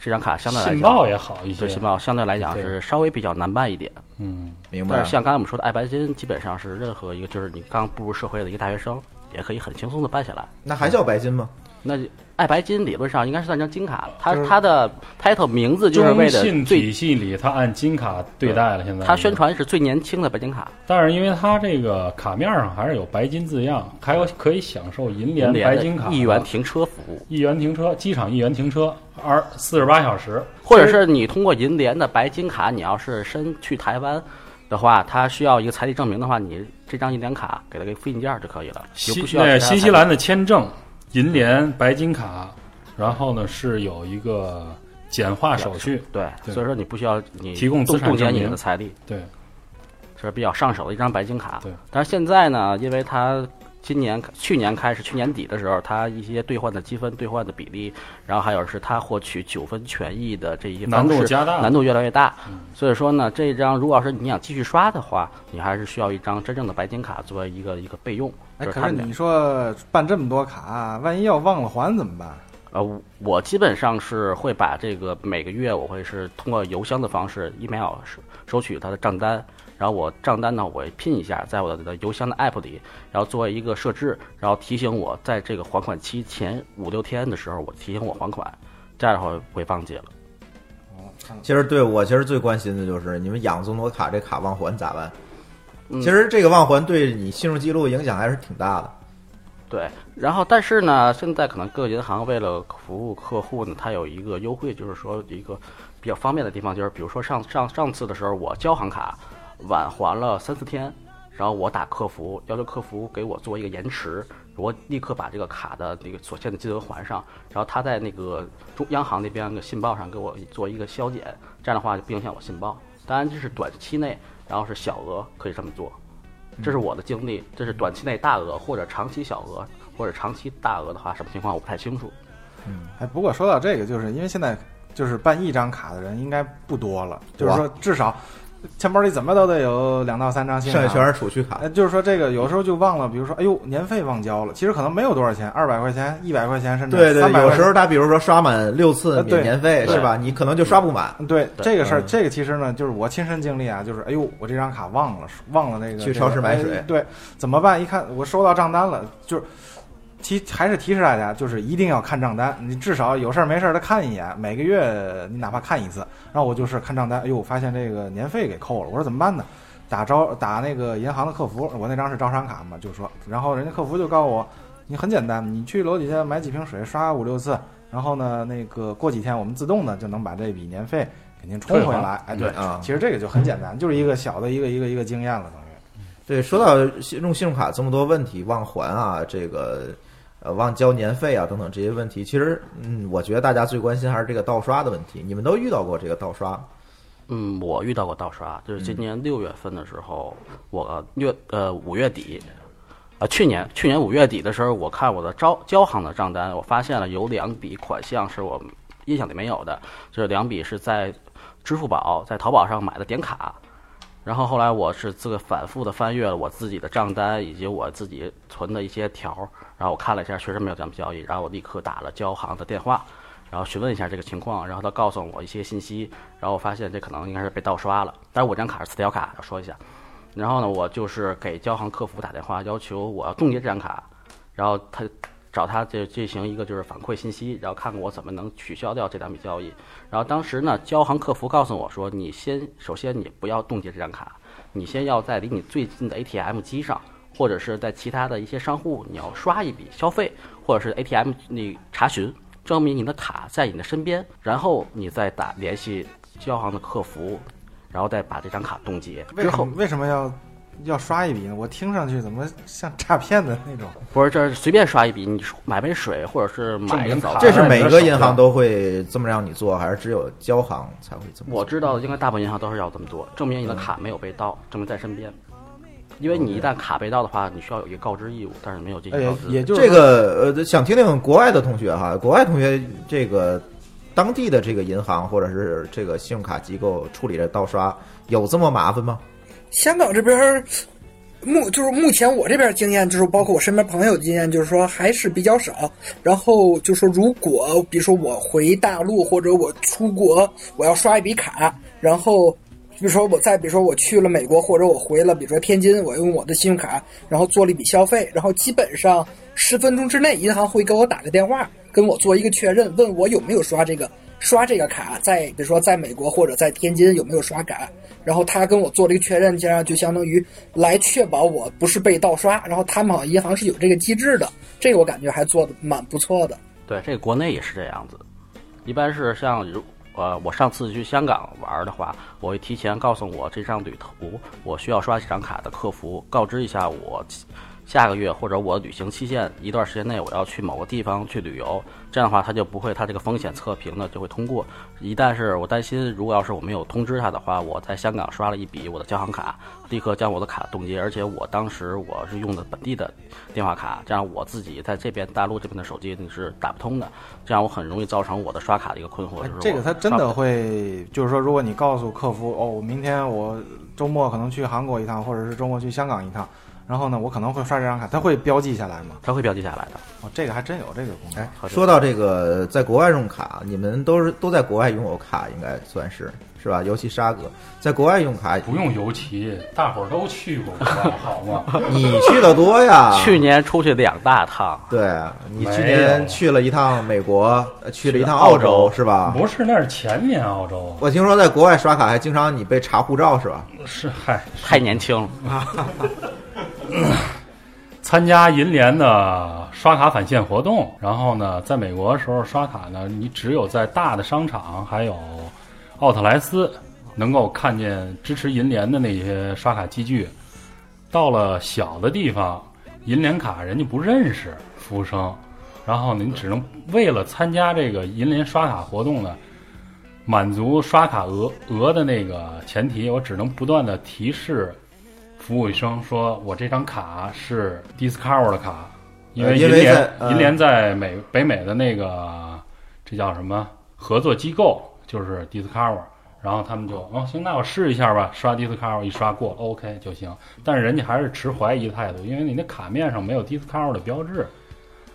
这张卡相对来讲，信报也好一些对信报相对来讲是稍微比较难办一点。嗯，明白但是。像刚才我们说的爱白金，基本上是任何一个就是你刚步入社会的一个大学生，也可以很轻松的办下来。那还叫白金吗？那爱白金理论上应该是算张金卡，它就是它的 title 名字就是为了中信，体系里，它按金卡对待了。现在它宣，传是最年轻的白金卡，但是因为它这个卡面上还是有白金字样，还有可以享受银联白金卡、一元停车服务，一元停车，机场一元停车，二四十八小时，或者是你通过银联的白金卡，你要是申去台湾的话，它需要一个财力证明的话，你这张银联卡给它个复印件就可以了，就新不需要新西兰的签证，银联白金卡，然后呢是有一个简化手续，对，对所以说你不需要你提供资冻冻结你产证明的财力，对，这是比较上手的一张白金卡。对，但是现在呢，因为它今年、去年开始，去年底的时候，他一些兑换的积分、兑换的比例，然后还有是他获取九分权益的这一些难方式度加大难度越来越大。所以说呢，这一张如果要是你想继续刷的话，你还是需要一张真正的白金卡作为一个一个备用。哎，可是你说办这么多卡，万一要忘了还怎么办？呃，我我基本上是会把这个每个月我会是通过邮箱的方式，email 收收取他的账单，然后我账单呢我拼一下，在我的邮箱的 app 里，然后作为一个设置，然后提醒我在这个还款期前五六天的时候，我提醒我还款，这样的话我会忘记了。其实对我其实最关心的就是你们养这么多卡，这卡忘还咋办？嗯其实这个忘还对你信用记录影响还是挺大的。对，然后但是呢，现在可能各个银行为了服务客户呢，它有一个优惠，就是说一个比较方便的地方，就是比如说上上上次的时候，我交行卡晚还了三四天，然后我打客服要求客服给我做一个延迟，我立刻把这个卡的那个所欠的金额还上，然后他在那个中央行那边的信报上给我做一个消减，这样的话就不影响我信报。当然这是短期内，然后是小额可以这么做。这是我的经历，这是短期内大额或者长期小额或者长期大额的话，什么情况我不太清楚。嗯哎，不过说到这个，就是因为现在就是办一张卡的人应该不多了，就是说至少钱包里怎么都得有两到三张信用卡，剩下全是储蓄卡。哎，就是说这个有时候就忘了，比如说，哎呦，年费忘交了，其实可能没有多少钱，二百块钱、一百块钱，甚至对对，有时候他比如说刷满六次免年费是吧？你可能就刷不满，对对这个事儿，嗯这个其实呢，就是我亲身经历啊，就是哎呦，我这张卡忘了，忘了那个去超市买水对，怎么办？一看我收到账单了，就是提还是提示大家，就是一定要看账单，你至少有事儿没事儿的看一眼，每个月你哪怕看一次。然后我就是看账单，哎呦，发现这个年费给扣了，我说怎么办呢？打招打那个银行的客服，我那张是招商卡嘛，就说，然后人家客服就告诉我，你很简单，你去楼底下买几瓶水，刷五六次，然后呢，那个过几天我们自动的就能把这笔年费给您充回来。哎，对啊其实这个就很简单，就是一个小的一个一个一个经验了，等于。对，说到信用信用卡这么多问题，忘还啊，这个呃忘交年费啊等等这些问题，其实嗯，我觉得大家最关心还是这个盗刷的问题。你们都遇到过这个盗刷？嗯，我遇到过盗刷，就是今年六月份的时候，我月呃五月底，啊去年去年五月底的时候，我看我的招交行的账单，我发现了有两笔款项是我印象里没有的，这两笔是在支付宝在淘宝上买的点卡，然后后来我是这个反复的翻阅了我自己的账单以及我自己存的一些条儿，然后我看了一下，确实没有这样交易，然后我立刻打了交行的电话，然后询问一下这个情况，然后他告诉我一些信息，然后我发现这可能应该是被盗刷了，但是我这张卡是磁条卡，要说一下。然后呢，我就是给交行客服打电话，要求我要冻结这张卡，然后他找他这进行一个就是反馈信息，然后看看我怎么能取消掉这两笔交易。然后当时呢，交行客服告诉我说，你先首先你不要冻结这张卡，你先要在离你最近的 ATM 机上，或者是在其他的一些商户，你要刷一笔消费，或者是 ATM 那查询，证明你的卡在你的身边，然后你再打联系交行的客服，然后再把这张卡冻结。之后为为什么要要刷一笔呢？我听上去怎么像诈骗的那种？不是，这是随便刷一笔，你买杯水或者是买一个早餐。这是每个银行都会这么让你做，还是只有交行才会这么做？我知道的，应该大部分银行都是要这么做，证明你的卡没有被盗，证明在身边。因为你一旦卡被盗的话，你需要有一个告知义务，但是没有进行告知。哎也就是这个呃，想听听国外的同学哈，国外同学这个当地的这个银行或者是这个信用卡机构处理这盗刷有这么麻烦吗？香港这边目就是目前我这边经验，就是包括我身边朋友经验，就是说还是比较少。然后就说，如果比如说我回大陆或者我出国，我要刷一笔卡，然后比如说我再比如说我去了美国，或者我回了比如说天津，我用我的信用卡，然后做了一笔消费，然后基本上十分钟之内，银行会给我打个电话，跟我做一个确认，问我有没有刷这个刷这个卡，在比如说在美国或者在天津有没有刷卡，然后他跟我做了一个确认，这样就相当于来确保我不是被盗刷，然后他们好像银行是有这个机制的，这个我感觉还做的蛮不错的。对，这个国内也是这样子，一般是像如呃，我上次去香港玩的话，我会提前告诉我这张旅途我需要刷几张卡的客服，告知一下我下个月或者我旅行期限一段时间内我要去某个地方去旅游，这样的话他就不会他这个风险测评呢就会通过。一旦是我担心，如果要是我没有通知他的话，我在香港刷了一笔我的交行卡，立刻将我的卡冻结，而且我当时我是用的本地的电话卡，这样我自己在这边大陆这边的手机是打不通的，这样我很容易造成我的刷卡的一个困惑。这个他真的会，就是说，如果你告诉客服，哦，我明天我周末可能去韩国一趟，或者是周末去香港一趟，然后呢，我可能会刷这张卡，他会标记下来吗？他会标记下来的。哦，这个还真有这个功能。哎，说到这个，在国外用卡，你们都是都在国外拥有卡，应该算是是吧？尤其沙哥在国外用卡，不用尤其，大伙儿都去过，好吗？[laughs] 你去的多呀。去年出去两大趟，对啊你去年去了一趟美国，呃去了一趟澳洲是吧？不是，那是前年澳洲，我听说在国外刷卡还经常你被查护照，是吧？是嗨，太年轻了。[laughs] [clears throat] 参加银联的刷卡返现活动，然后呢，在美国的时候刷卡呢，你只有在大的商场还有奥特莱斯能够看见支持银联的那些刷卡机具。到了小的地方，银联卡人家不认识服务生，然后您，只能为了参加这个银联刷卡活动呢，满足刷卡额额的那个前提，我只能不断的提示服务生说，我这张卡是 Discover 的卡，因为呃因为银联、呃银联在美北美的那个这叫什么合作机构就是 Discover，然后他们就哦行，那我试一下吧，刷 Discover 一刷过 OK 就行，但是人家还是持怀疑态度，因为你那卡面上没有 Discover 的标志，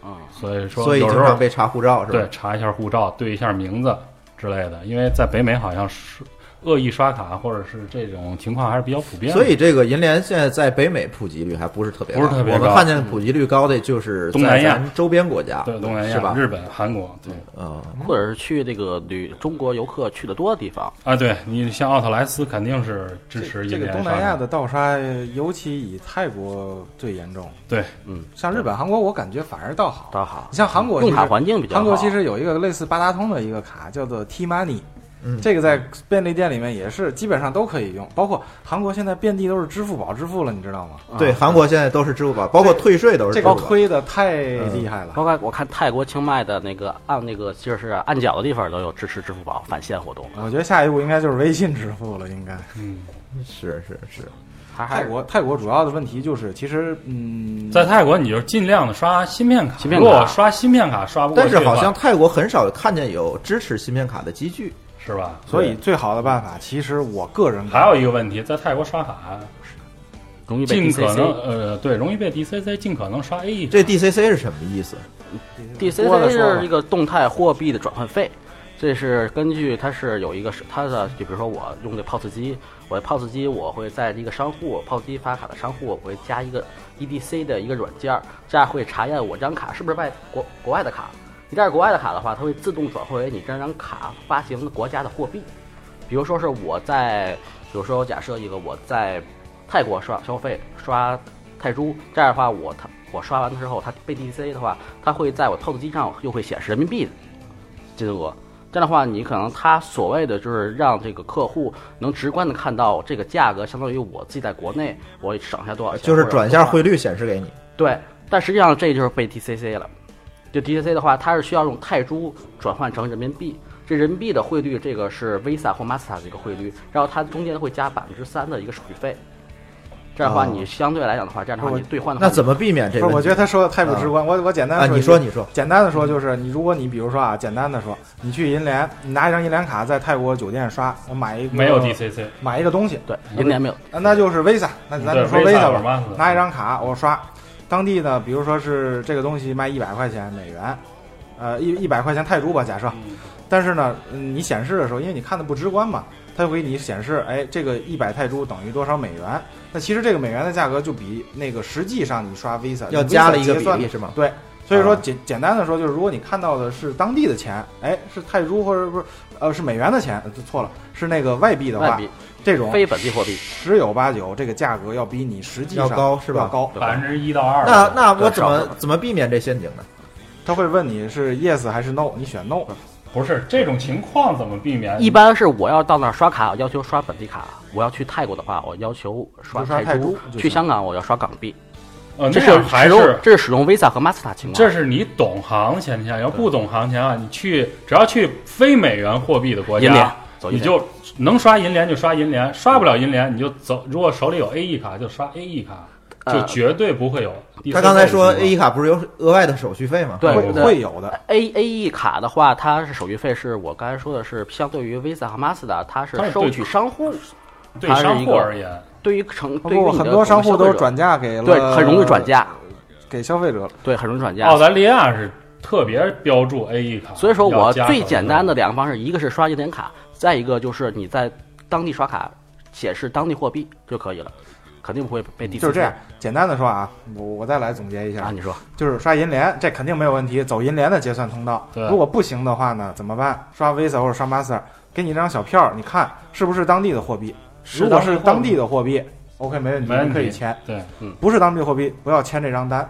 啊，所以说所以有时候经常被查护照，是吧？对，查一下护照，对一下名字之类的，因为在北美好像是恶意刷卡或者是这种情况还是比较普遍的。所以这个银联现在在北美普及率还不是特别高，不是特别高我们看见普及率高的就是东南亚周边国家，对东南亚、是吧？日本、韩国，对嗯，或者是去这个旅中国游客去的多的地方，啊，对你像奥特莱斯肯定是支持这个东南亚的盗刷，尤其以泰国最严重。对，嗯，像日本、韩国，我感觉反而倒好。倒好。你像韩国，用卡环境比较好。韩国其实有一个类似八达通的一个卡，叫做 T Money，嗯这个在便利店里面也是基本上都可以用，包括韩国现在遍地都是支付宝支付了，你知道吗？啊对，韩国现在都是支付宝，包括退税都是这。个推的太厉害了。包括我看泰国清迈的那个按那个就是按脚的地方都有支持支付宝返现活动，我觉得下一步应该就是微信支付了，应该。嗯，是是是，还还泰国泰国主要的问题就是，其实嗯，在泰国你就尽量的刷芯片卡，芯片卡如果刷芯片卡刷不过但是好像泰国很少看见有支持芯片卡的机具。是吧？所以最好的办法，其实我个人还有一个问题，在泰国刷卡容易被尽可能 DCC。呃对容易被 DCC 尽可能刷 A 这 DCC 是什么意思？DCC 的说是一个动态货币的转换费，这是根据它是有一个是它的，就比如说我用的 POS 机，我的 POS 机我会在一个商户 POS 机发卡的商户，我会加一个 EDC 的一个软件儿，这样会查验我这张卡是不是外国国外的卡。一旦是国外的卡的话，它会自动转换为你这张卡发行的国家的货币。比如说是我在，比如说我假设一个我在泰国刷消费刷泰铢，这样的话我它我刷完之后，它被 DCC 的话，它会在我 POS 机上又会显示人民币金额。这样的话，你可能它所谓的就是让这个客户能直观的看到这个价格，相当于我自己在国内我省下多少钱，就是转一下汇率显示给你。对，但实际上这就是被 DCC 了。就 DCC 的话，它是需要用泰铢转换成人民币。这人民币的汇率，这个是 Visa 或 Master 的一个汇率，然后它中间会加百分之三的一个手续费。这样的话，哦你相对来讲的话，这样的话我你兑换的话，那怎么避免这不是，个？我觉得他说的太不直观。我我简单啊，说你说你说，简单的说就是，你如果你比如说啊，简单的说，你去银联，你拿一张银联卡在泰国酒店刷，我买一个没有 DCC，买一个东西，对银联没有，啊那就是 Visa，那咱对就说 Visa 吧，拿一张卡我刷，当地呢，比如说是这个东西卖一百块钱美元，呃一一百块钱泰铢吧，假设，嗯但是呢，嗯你显示的时候，因为你看的不直观嘛，它就给你显示，哎，这个一百泰铢等于多少美元？那其实这个美元的价格就比那个实际上你刷 Visa 要加了一个结算比例是吗？对，所以说啊简简单的说，就是如果你看到的是当地的钱，哎，是泰铢或者不是呃是美元的钱，呃错了，是那个外币的话，外币这种非本地货币。十有八九这个价格要比你实际上要高是吧要高，百分之一到二。那那我怎么怎么避免这陷阱呢？他会问你是 yes 还是 no，你选 no。不是这种情况怎么避免？一般是我要到那儿刷卡，要求刷本地卡；我要去泰国的话，我要求刷泰铢去香港我要刷港币。呃，这是还是这是使用 Visa 和 Master 情况。这是你懂行情下，要不懂行情啊，你去只要去非美元货币的国银联家，走你就能刷银联就刷银联，刷不了银联你就走。如果手里有 A E 卡就刷 A E 卡，就呃绝对不会有他刚才说 A E 卡不是有额外的手续费吗？对会对会有的。A A E 卡的话，它是手续费是我刚才说的是相对于 Visa 和 Master，它是它是对收取商户。对商户而言，对于成不对于很多商户都是转，嫁给了，对，很容易转嫁，给消费者。对，很容易转嫁。澳大利亚是特别标注 A E 卡，所以说我最简单的两个方式，一个是刷银联卡，再一个就是你在当地刷卡显示当地货币就可以了，肯定不会被 D 就是这样，简单的说啊，我我再来总结一下啊。你说就是刷银联，这肯定没有问题，走银联的结算通道。对如果不行的话呢，怎么办？刷 Visa 或者刷 Master，给你一张小票，你看是不是当地的货币？如果是当地的货币，OK 没问题，可以签。对不是当地货币，不要签这张单，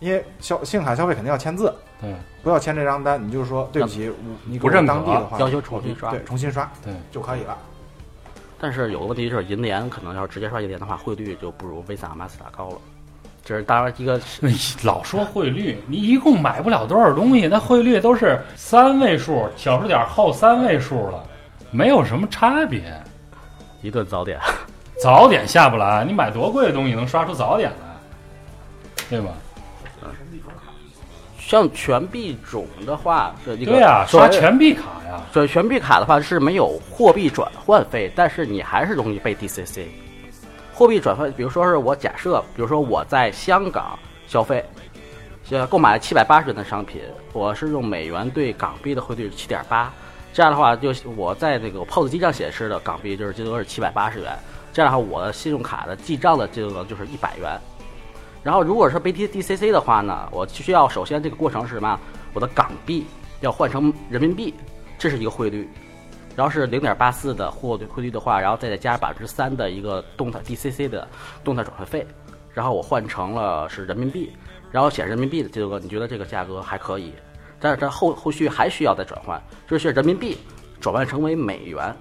因为消信用卡消费肯定要签字，对不要签这张单，你就说对不起，我你给我不认可当地的话要求重新刷对，重新刷对，就可以了。但是有个问题就是银联可能要直接刷银联的话，汇率就不如 Visa Master 高了。这是当然一个老说汇率，你一共买不了多少东西，那汇率都是三位数，小数点后三位数了，没有什么差别。[laughs] 一顿早点。早点下不来，你买多贵的东西能刷出早点来，对吧？像全币种的话，是一个对呀、所谓刷全币卡呀，所以全币卡的话是没有货币转换费，但是你还是容易被 DCC。货币转换，比如说是我假设，比如说我在香港消费，呃，购买七百八十元的商品，我是用美元兑港币的汇率是七点八，这样的话，就我在那个 POS 机上显示的港币就是金额是七百八十元，这样的话，我的信用卡的记账的金额就是一百元。然后如果是被 D DCC 的话呢，我需要首先这个过程是什么？我的港币要换成人民币，这是一个汇率。然后是零点八四的货汇率的话，然后再加百分之三的一个动态 DCC 的动态转换费，然后我换成了是人民币，然后显示人民币的金额，你觉得这个价格还可以？但是这后后续还需要再转换，就是人民币转换成为美元，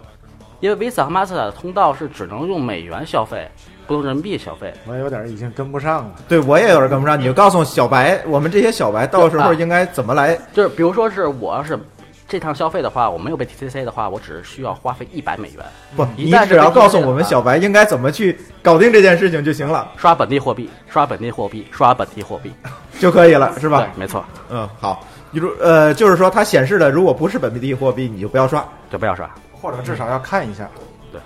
因为 Visa 和 Master 的通道是只能用美元消费，不用人民币消费。我有点已经跟不上了。对我也有点跟不上，你就告诉小白，我们这些小白到时候啊应该怎么来？就是比如说是我要是这趟消费的话，我没有被 TCC 的话，我只需要花费一百美元，不，一旦是你只要告诉我们小白应该怎么去搞定这件事情就行了，刷本地货币，刷本地货币，刷本地货币，[laughs] 就可以了，是吧对？，没错，嗯，好。比如呃，就是说它显示的如果不是本地货币，你就不要刷，就不要刷。或者至少要看一下。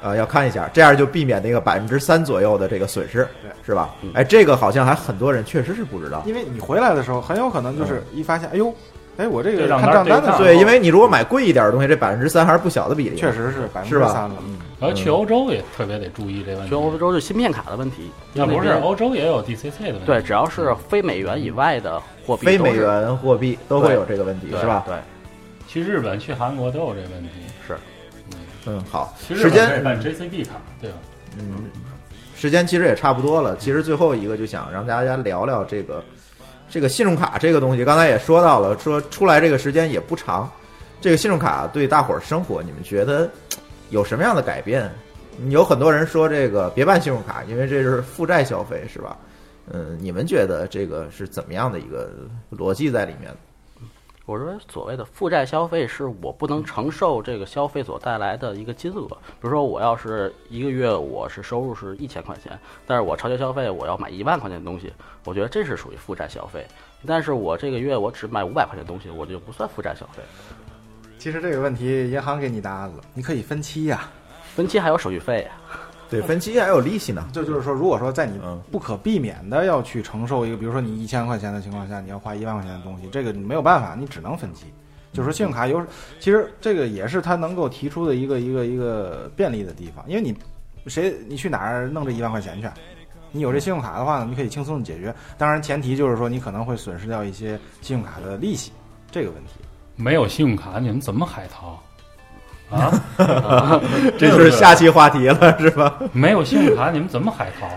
呃，要看一下，这样就避免那个百分之三左右的这个损失对，是吧嗯？哎，这个好像还很多人确实是不知道。因为你回来的时候，很有可能就是一发现，哎呦，哎，我这个看账单的，对，因为你如果买贵一点的东西，这百分之三还是不小的比例。确实是百分之三了。嗯，然后去欧洲也特别得注意这问题。去欧洲就芯片卡的问题，那不是欧洲也有 DCC 的问题？对，只要是非美元以外的货币，非美，元货币都会有这个问题，是吧？对，去日本、去韩国都有这问题。是。嗯，好，时间本可以办 JCB 卡，对吧？嗯，时间其实也差不多了。其实最后一个就想让大家聊聊这个这个信用卡这个东西。刚才也说到了，说出来这个时间也不长。这个信用卡对大伙儿生活，你们觉得有什么样的改变？有很多人说这个别办信用卡，因为这是负债消费，是吧？嗯，你们觉得这个是怎么样的一个逻辑在里面？我说所谓的负债消费，是我不能承受这个消费所带来的一个金额。比如说，我要是一个月我是收入是一千块钱，但是我超前消费我要买一万块钱的东西，我觉得这是属于负债消费。但是我这个月我只买五百块钱的东西，我就不算负债消费。其实这个问题银行给你答案了，你可以分期呀、分期还有手续费呀、对，分期还有利息呢。这就是说，如果说在你嗯不可避免的要去承受一个，比如说你一千块钱的情况下，你要花一万块钱的东西，这个你没有办法，你只能分期。就是说，信用卡有，其实这个也是它能够提出的一个一个一个便利的地方，因为你谁你去哪儿弄这一万块钱去？你有这信用卡的话呢，你可以轻松的解决。当然，前提就是说你可能会损失掉一些信用卡的利息这个问题。没有信用卡，你们怎么海淘？啊，[laughs] 这就是下期话题了，[laughs] 是吧？没有信用卡，你们怎么海淘？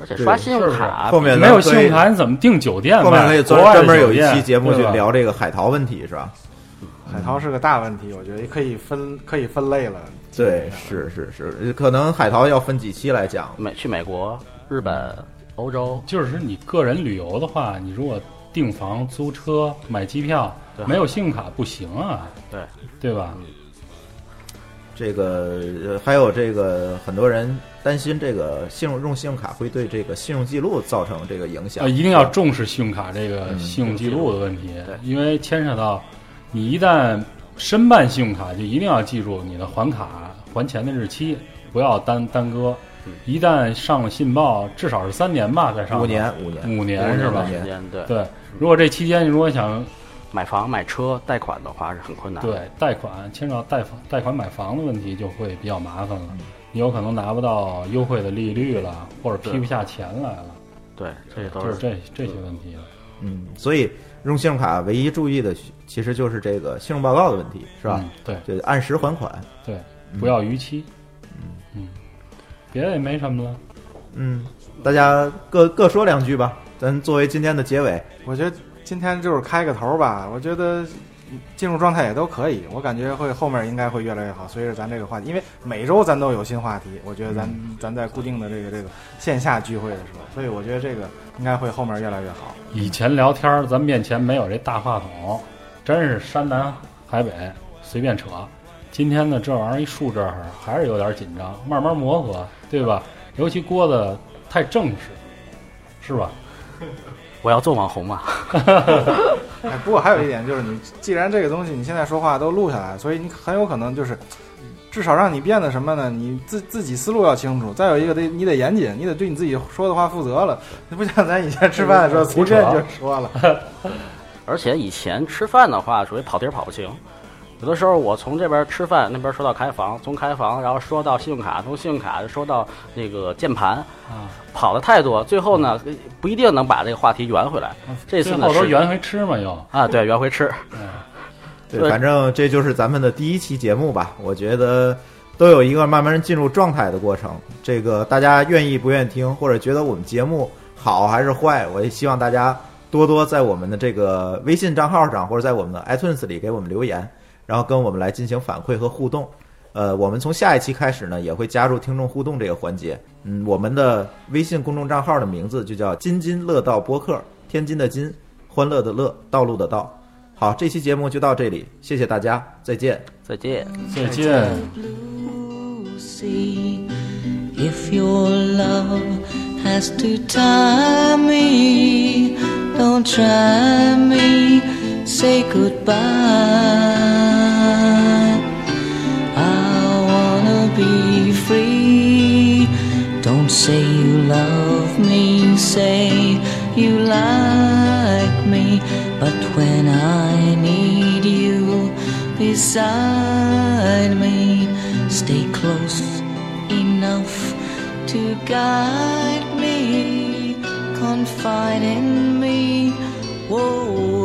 而且刷信用卡后面没有信用卡，你怎么订酒店？后面可以专门有一期节目去聊这个海淘问题，是吧？海淘是个大问题，我觉得可以分可以分类了。对，是是是，可能海淘要分几期来讲。美去美国、日本、欧洲就是你个人旅游的话，你如果订房、租车、买机票，对没有信用卡不行啊，对对吧？这个呃还有这个很多人担心这个信用用信用卡会对这个信用记录造成这个影响，呃，一定要重视信用卡这个嗯信用记录的问题，对。因为牵扯到你一旦申办信用卡，就一定要记住你的还卡还钱的日期，不要耽耽搁。嗯一旦上了信报，至少是三年吧，再上五年五年。五年是吧？对，如果这期间你如果想买房买车贷款的话是很困难的。对贷款牵扯到贷房贷款买房的问题，就会比较麻烦了。嗯你有可能拿不到优惠的利率了，或者批不下钱来了，对，这都是这这些问题了。嗯，所以用信用卡唯一注意的其实就是这个信用报告的问题，是吧？嗯对就按时还款。对，嗯不要逾期。嗯嗯别的也没什么了。嗯，大家各各说两句吧，咱作为今天的结尾。我觉得今天就是开个头吧，我觉得进入状态也都可以，我感觉会后面应该会越来越好。随着咱这个话题，因为每周咱都有新话题，我觉得咱、咱在固定的这个这个线下聚会的时候，所以我觉得这个应该会后面越来越好。以前聊天儿，咱面前没有这大话筒，真是山南海北随便扯。今天呢，这玩意儿一竖这儿，还是有点紧张，慢慢磨合，对吧？尤其郭子太正式，是吧？我要做网红嘛。[laughs] 哎，不过还有一点就是你，既然这个东西你现在说话都录下来，所以你很有可能就是，至少让你变得什么呢？你自自己思路要清楚，再有一个得你得严谨，你得对你自己说的话负责了。你不像咱以前吃饭的时候随便就说了。[laughs] 而且以前吃饭的话，属于跑题跑不清。有的时候我从这边吃饭，那边说到开房，从开房然后说到信用卡，从信用卡说到那个键盘，啊，跑的太多，最后呢不一定能把这个话题圆回来。这次呢是圆回吃嘛又。啊，对，圆回吃。对，对反正这就是咱们的第一期节目吧。我觉得都有一个慢慢进入状态的过程。这个大家愿意不愿意听，或者觉得我们节目好还是坏，我也希望大家多多在我们的这个微信账号上，或者在我们的 iTunes 里给我们留言，然后跟我们来进行反馈和互动。呃，我们从下一期开始呢，也会加入听众互动这个环节。嗯，我们的微信公众账号的名字就叫“津津乐道播客”，天津的津，欢乐的乐，道路的道。好，这期节目就到这里，谢谢大家，再见。再见。再见。if your love has to tie me. Don't try me, say goodbye. Be free. Don't say you love me, say you like me. But when I need you beside me, stay close enough to guide me, confide in me. Whoa.